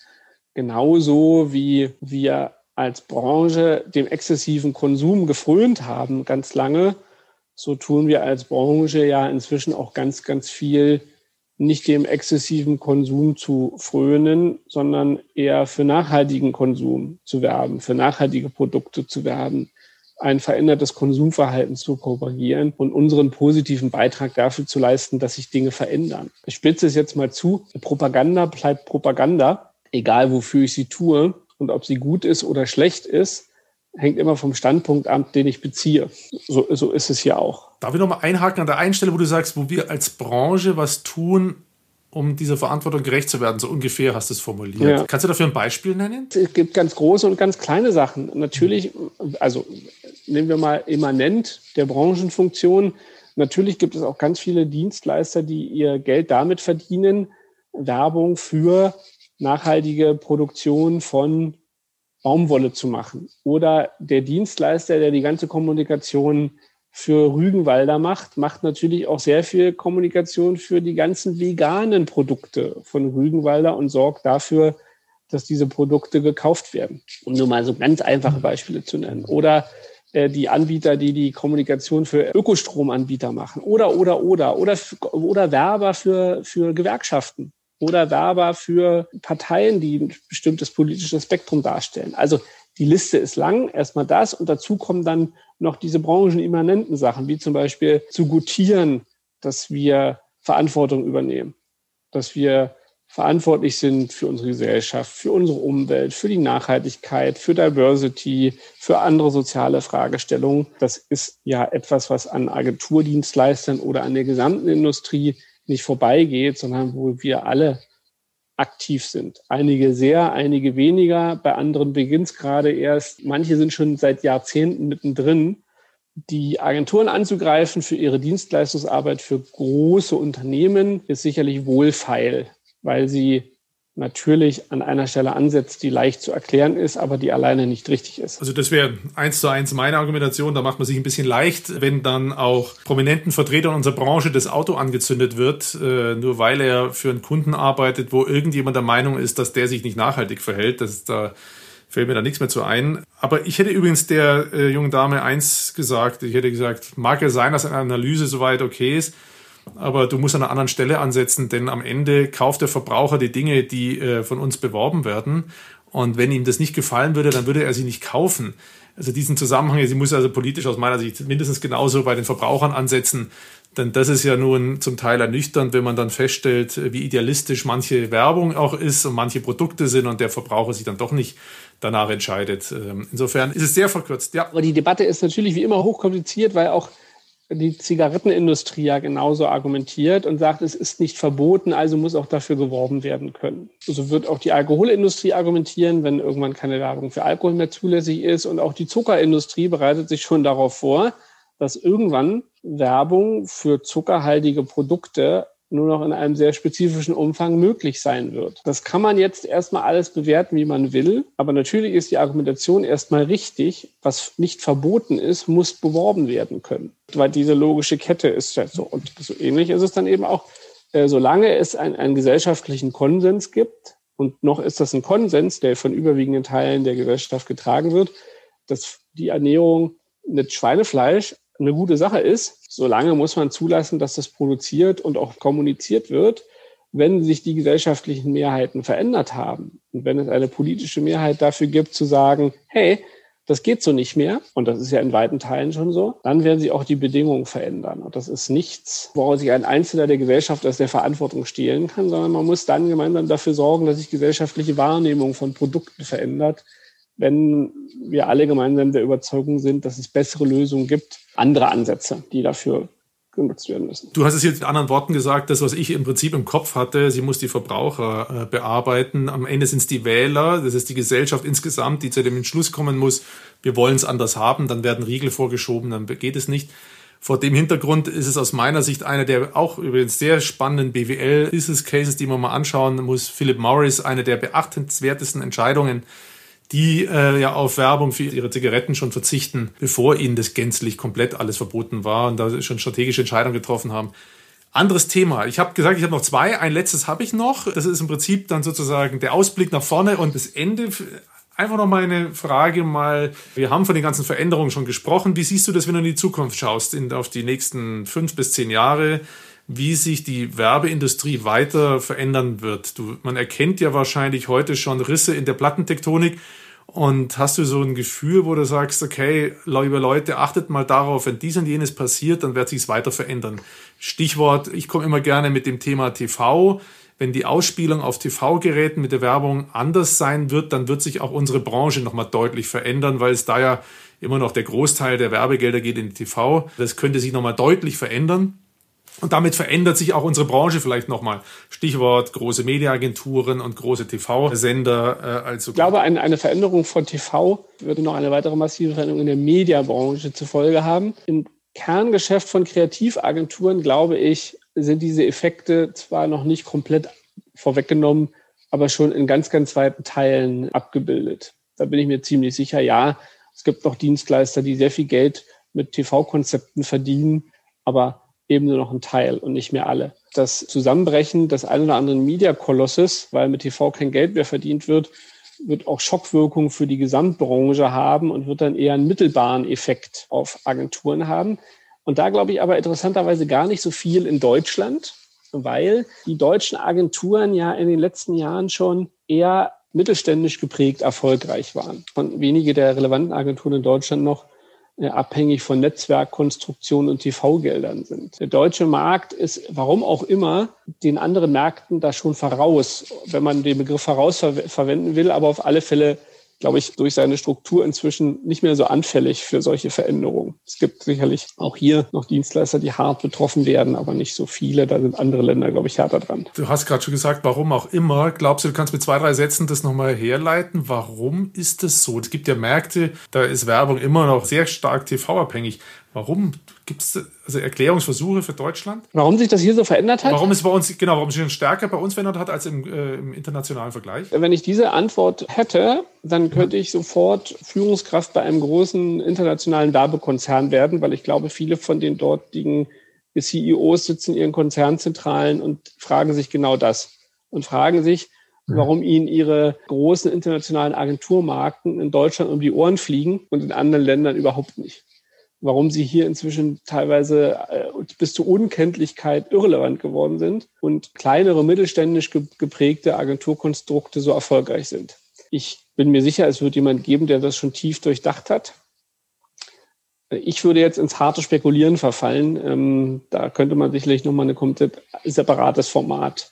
genauso wie wir als Branche dem exzessiven Konsum gefrönt haben ganz lange, so tun wir als Branche ja inzwischen auch ganz, ganz viel nicht dem exzessiven Konsum zu frönen, sondern eher für nachhaltigen Konsum zu werben, für nachhaltige Produkte zu werben, ein verändertes Konsumverhalten zu propagieren und unseren positiven Beitrag dafür zu leisten, dass sich Dinge verändern. Ich spitze es jetzt mal zu. Propaganda bleibt Propaganda, egal wofür ich sie tue. Und ob sie gut ist oder schlecht ist, hängt immer vom Standpunkt ab, den ich beziehe. So, so ist es ja auch. Darf ich nochmal einhaken an der einen Stelle, wo du sagst, wo wir als Branche was tun, um dieser Verantwortung gerecht zu werden. So ungefähr hast du es formuliert. Ja. Kannst du dafür ein Beispiel nennen? Es gibt ganz große und ganz kleine Sachen. Natürlich, also nehmen wir mal immanent der Branchenfunktion. Natürlich gibt es auch ganz viele Dienstleister, die ihr Geld damit verdienen, Werbung für nachhaltige Produktion von Baumwolle zu machen. Oder der Dienstleister, der die ganze Kommunikation für Rügenwalder macht, macht natürlich auch sehr viel Kommunikation für die ganzen veganen Produkte von Rügenwalder und sorgt dafür, dass diese Produkte gekauft werden. Um nur mal so ganz einfache Beispiele zu nennen. Oder äh, die Anbieter, die die Kommunikation für Ökostromanbieter machen. Oder, oder, oder. Oder, oder Werber für, für Gewerkschaften. Oder Werber für Parteien, die ein bestimmtes politisches Spektrum darstellen. Also die Liste ist lang, erstmal das und dazu kommen dann noch diese branchenimmanenten Sachen, wie zum Beispiel zu gutieren, dass wir Verantwortung übernehmen, dass wir verantwortlich sind für unsere Gesellschaft, für unsere Umwelt, für die Nachhaltigkeit, für Diversity, für andere soziale Fragestellungen. Das ist ja etwas, was an Agenturdienstleistern oder an der gesamten Industrie nicht vorbeigeht, sondern wo wir alle aktiv sind. Einige sehr, einige weniger. Bei anderen beginnt es gerade erst. Manche sind schon seit Jahrzehnten mittendrin. Die Agenturen anzugreifen für ihre Dienstleistungsarbeit für große Unternehmen ist sicherlich wohlfeil, weil sie natürlich an einer Stelle ansetzt, die leicht zu erklären ist, aber die alleine nicht richtig ist. Also das wäre eins zu eins meine Argumentation. Da macht man sich ein bisschen leicht, wenn dann auch prominenten Vertretern unserer Branche das Auto angezündet wird, äh, nur weil er für einen Kunden arbeitet, wo irgendjemand der Meinung ist, dass der sich nicht nachhaltig verhält. Das ist da fällt mir da nichts mehr zu ein. Aber ich hätte übrigens der äh, jungen Dame eins gesagt. Ich hätte gesagt, mag ja sein, dass eine Analyse soweit okay ist, aber du musst an einer anderen Stelle ansetzen, denn am Ende kauft der Verbraucher die Dinge, die äh, von uns beworben werden. Und wenn ihm das nicht gefallen würde, dann würde er sie nicht kaufen. Also diesen Zusammenhang, sie muss also politisch aus meiner Sicht mindestens genauso bei den Verbrauchern ansetzen. Denn das ist ja nun zum Teil ernüchternd, wenn man dann feststellt, wie idealistisch manche Werbung auch ist und manche Produkte sind und der Verbraucher sich dann doch nicht danach entscheidet. Ähm, insofern ist es sehr verkürzt, ja. Aber die Debatte ist natürlich wie immer hochkompliziert, weil auch die Zigarettenindustrie ja genauso argumentiert und sagt, es ist nicht verboten, also muss auch dafür geworben werden können. So wird auch die Alkoholindustrie argumentieren, wenn irgendwann keine Werbung für Alkohol mehr zulässig ist. Und auch die Zuckerindustrie bereitet sich schon darauf vor, dass irgendwann Werbung für zuckerhaltige Produkte nur noch in einem sehr spezifischen Umfang möglich sein wird. Das kann man jetzt erstmal alles bewerten, wie man will, aber natürlich ist die Argumentation erstmal richtig. Was nicht verboten ist, muss beworben werden können. Weil diese logische Kette ist ja so. Und so ähnlich ist es dann eben auch, äh, solange es ein, einen gesellschaftlichen Konsens gibt, und noch ist das ein Konsens, der von überwiegenden Teilen der Gesellschaft getragen wird, dass die Ernährung mit Schweinefleisch eine gute Sache ist, solange muss man zulassen, dass das produziert und auch kommuniziert wird. Wenn sich die gesellschaftlichen Mehrheiten verändert haben und wenn es eine politische Mehrheit dafür gibt, zu sagen, hey, das geht so nicht mehr, und das ist ja in weiten Teilen schon so, dann werden sich auch die Bedingungen verändern. Und das ist nichts, woraus sich ein Einzelner der Gesellschaft aus der Verantwortung stehlen kann, sondern man muss dann gemeinsam dafür sorgen, dass sich gesellschaftliche Wahrnehmung von Produkten verändert, wenn wir alle gemeinsam der Überzeugung sind, dass es bessere Lösungen gibt, andere Ansätze, die dafür genutzt werden müssen. Du hast es jetzt in anderen Worten gesagt, das, was ich im Prinzip im Kopf hatte, sie muss die Verbraucher äh, bearbeiten. Am Ende sind es die Wähler, das ist die Gesellschaft insgesamt, die zu dem Entschluss kommen muss, wir wollen es anders haben, dann werden Riegel vorgeschoben, dann geht es nicht. Vor dem Hintergrund ist es aus meiner Sicht einer der auch übrigens sehr spannenden BWL-Business Cases, die man mal anschauen muss. Philip Morris, eine der beachtenswertesten Entscheidungen die äh, ja auf Werbung für ihre Zigaretten schon verzichten, bevor ihnen das gänzlich komplett alles verboten war und da schon strategische Entscheidungen getroffen haben. Anderes Thema. Ich habe gesagt, ich habe noch zwei. Ein letztes habe ich noch. Das ist im Prinzip dann sozusagen der Ausblick nach vorne und das Ende. Einfach noch mal eine Frage mal. Wir haben von den ganzen Veränderungen schon gesprochen. Wie siehst du das, wenn du in die Zukunft schaust, in, auf die nächsten fünf bis zehn Jahre? Wie sich die Werbeindustrie weiter verändern wird. Du, man erkennt ja wahrscheinlich heute schon Risse in der Plattentektonik. Und hast du so ein Gefühl, wo du sagst, okay, liebe Leute, achtet mal darauf, wenn dies und jenes passiert, dann wird sich's weiter verändern. Stichwort, ich komme immer gerne mit dem Thema TV. Wenn die Ausspielung auf TV-Geräten mit der Werbung anders sein wird, dann wird sich auch unsere Branche nochmal deutlich verändern, weil es da ja immer noch der Großteil der Werbegelder geht in die TV. Das könnte sich nochmal deutlich verändern. Und damit verändert sich auch unsere Branche vielleicht nochmal. Stichwort große Mediaagenturen und große TV-Sender. Äh, also ich glaube, eine, eine Veränderung von TV würde noch eine weitere massive Veränderung in der Mediabranche zur Folge haben. Im Kerngeschäft von Kreativagenturen, glaube ich, sind diese Effekte zwar noch nicht komplett vorweggenommen, aber schon in ganz, ganz weiten Teilen abgebildet. Da bin ich mir ziemlich sicher, ja, es gibt noch Dienstleister, die sehr viel Geld mit TV-Konzepten verdienen, aber eben nur noch ein Teil und nicht mehr alle. Das Zusammenbrechen des ein oder anderen Media-Kolosses, weil mit TV kein Geld mehr verdient wird, wird auch Schockwirkungen für die Gesamtbranche haben und wird dann eher einen mittelbaren Effekt auf Agenturen haben. Und da glaube ich aber interessanterweise gar nicht so viel in Deutschland, weil die deutschen Agenturen ja in den letzten Jahren schon eher mittelständisch geprägt erfolgreich waren. Und wenige der relevanten Agenturen in Deutschland noch abhängig von Netzwerkkonstruktion und TV-Geldern sind. Der deutsche Markt ist, warum auch immer, den anderen Märkten da schon voraus, wenn man den Begriff voraus verwenden will, aber auf alle Fälle glaube ich, durch seine Struktur inzwischen nicht mehr so anfällig für solche Veränderungen. Es gibt sicherlich auch hier noch Dienstleister, die hart betroffen werden, aber nicht so viele. Da sind andere Länder, glaube ich, härter dran. Du hast gerade schon gesagt, warum auch immer. Glaubst du, du kannst mit zwei, drei Sätzen das nochmal herleiten? Warum ist das so? Es gibt ja Märkte, da ist Werbung immer noch sehr stark TV-abhängig. Warum gibt es also Erklärungsversuche für Deutschland? Warum sich das hier so verändert hat? Warum es bei uns, genau, warum es sich stärker bei uns verändert hat als im, äh, im internationalen Vergleich? Wenn ich diese Antwort hätte, dann könnte ich sofort Führungskraft bei einem großen internationalen Werbekonzern werden, weil ich glaube, viele von den dortigen CEOs sitzen in ihren Konzernzentralen und fragen sich genau das und fragen sich, warum ihnen ihre großen internationalen Agenturmarken in Deutschland um die Ohren fliegen und in anderen Ländern überhaupt nicht warum sie hier inzwischen teilweise äh, bis zur Unkenntlichkeit irrelevant geworden sind und kleinere mittelständisch geprägte Agenturkonstrukte so erfolgreich sind. Ich bin mir sicher, es wird jemand geben, der das schon tief durchdacht hat. Ich würde jetzt ins harte Spekulieren verfallen. Ähm, da könnte man sicherlich nochmal ein komplett separates Format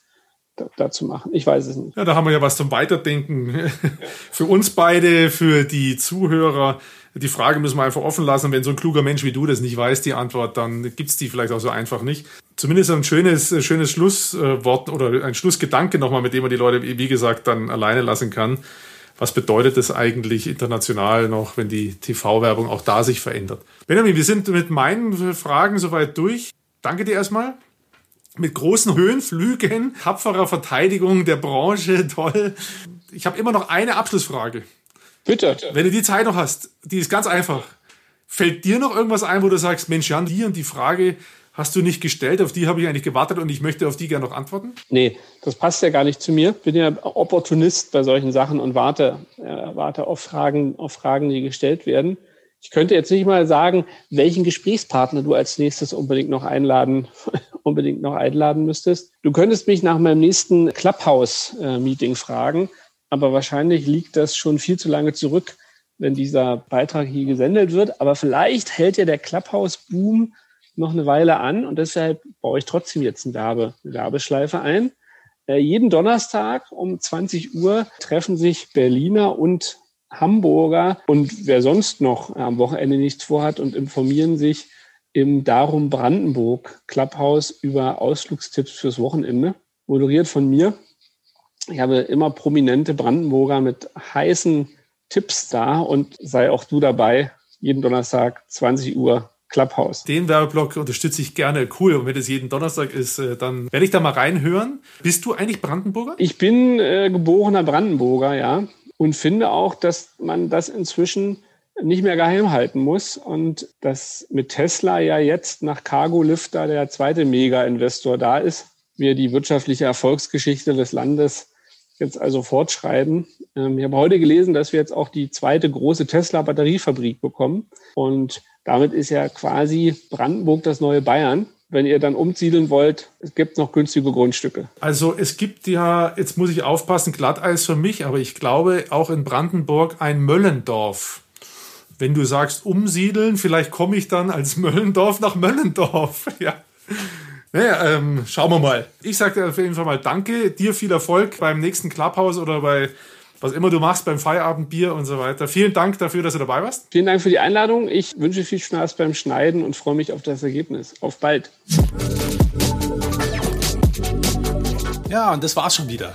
dazu machen. Ich weiß es nicht. Ja, da haben wir ja was zum Weiterdenken. für uns beide, für die Zuhörer. Die Frage müssen wir einfach offen lassen. Wenn so ein kluger Mensch wie du das nicht weiß, die Antwort, dann gibt's die vielleicht auch so einfach nicht. Zumindest ein schönes, schönes Schlusswort oder ein Schlussgedanke nochmal, mit dem man die Leute, wie gesagt, dann alleine lassen kann. Was bedeutet das eigentlich international noch, wenn die TV-Werbung auch da sich verändert? Benjamin, wir sind mit meinen Fragen soweit durch. Danke dir erstmal mit großen Höhenflügen, tapferer Verteidigung der Branche, toll. Ich habe immer noch eine Abschlussfrage. Bitte. Wenn du die Zeit noch hast, die ist ganz einfach. Fällt dir noch irgendwas ein, wo du sagst, Mensch, Jan, die und die Frage hast du nicht gestellt, auf die habe ich eigentlich gewartet und ich möchte auf die gerne noch antworten? Nee, das passt ja gar nicht zu mir. Bin ja Opportunist bei solchen Sachen und warte, äh, warte auf Fragen, auf Fragen, die gestellt werden. Ich könnte jetzt nicht mal sagen, welchen Gesprächspartner du als nächstes unbedingt noch einladen, unbedingt noch einladen müsstest. Du könntest mich nach meinem nächsten Clubhouse-Meeting äh, fragen aber wahrscheinlich liegt das schon viel zu lange zurück, wenn dieser Beitrag hier gesendet wird. Aber vielleicht hält ja der Clubhouse-Boom noch eine Weile an und deshalb baue ich trotzdem jetzt eine, Werbe, eine Werbeschleife ein. Äh, jeden Donnerstag um 20 Uhr treffen sich Berliner und Hamburger und wer sonst noch am Wochenende nichts vorhat und informieren sich im Darum Brandenburg Clubhouse über Ausflugstipps fürs Wochenende, moderiert von mir. Ich habe immer prominente Brandenburger mit heißen Tipps da und sei auch du dabei. Jeden Donnerstag 20 Uhr Clubhouse. Den Werbeblock unterstütze ich gerne. Cool. Und wenn es jeden Donnerstag ist, äh, dann werde ich da mal reinhören. Bist du eigentlich Brandenburger? Ich bin äh, geborener Brandenburger, ja. Und finde auch, dass man das inzwischen nicht mehr geheim halten muss und dass mit Tesla ja jetzt nach Cargo Lifter der zweite Mega-Investor da ist, wir die wirtschaftliche Erfolgsgeschichte des Landes jetzt also fortschreiben. Ähm, ich habe heute gelesen, dass wir jetzt auch die zweite große Tesla-Batteriefabrik bekommen. Und damit ist ja quasi Brandenburg das neue Bayern. Wenn ihr dann umsiedeln wollt, es gibt noch günstige Grundstücke. Also es gibt ja, jetzt muss ich aufpassen, Glatteis für mich, aber ich glaube auch in Brandenburg ein Möllendorf. Wenn du sagst umsiedeln, vielleicht komme ich dann als Möllendorf nach Möllendorf. Ja. Naja, ähm, schauen wir mal. Ich sage dir auf jeden Fall mal Danke, dir viel Erfolg beim nächsten Clubhouse oder bei was immer du machst beim Feierabendbier und so weiter. Vielen Dank dafür, dass du dabei warst. Vielen Dank für die Einladung. Ich wünsche viel Spaß beim Schneiden und freue mich auf das Ergebnis. Auf bald. Ja, und das war's schon wieder.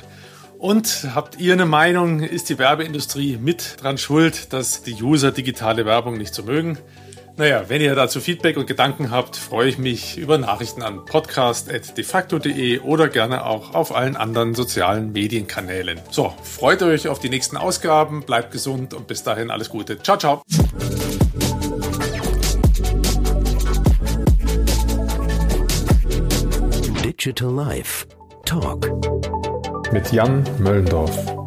Und habt ihr eine Meinung? Ist die Werbeindustrie mit dran schuld, dass die User digitale Werbung nicht so mögen? Naja, wenn ihr dazu Feedback und Gedanken habt, freue ich mich über Nachrichten an podcast.defacto.de oder gerne auch auf allen anderen sozialen Medienkanälen. So, freut euch auf die nächsten Ausgaben, bleibt gesund und bis dahin alles Gute. Ciao, ciao. Digital Life Talk mit Jan Möllendorf.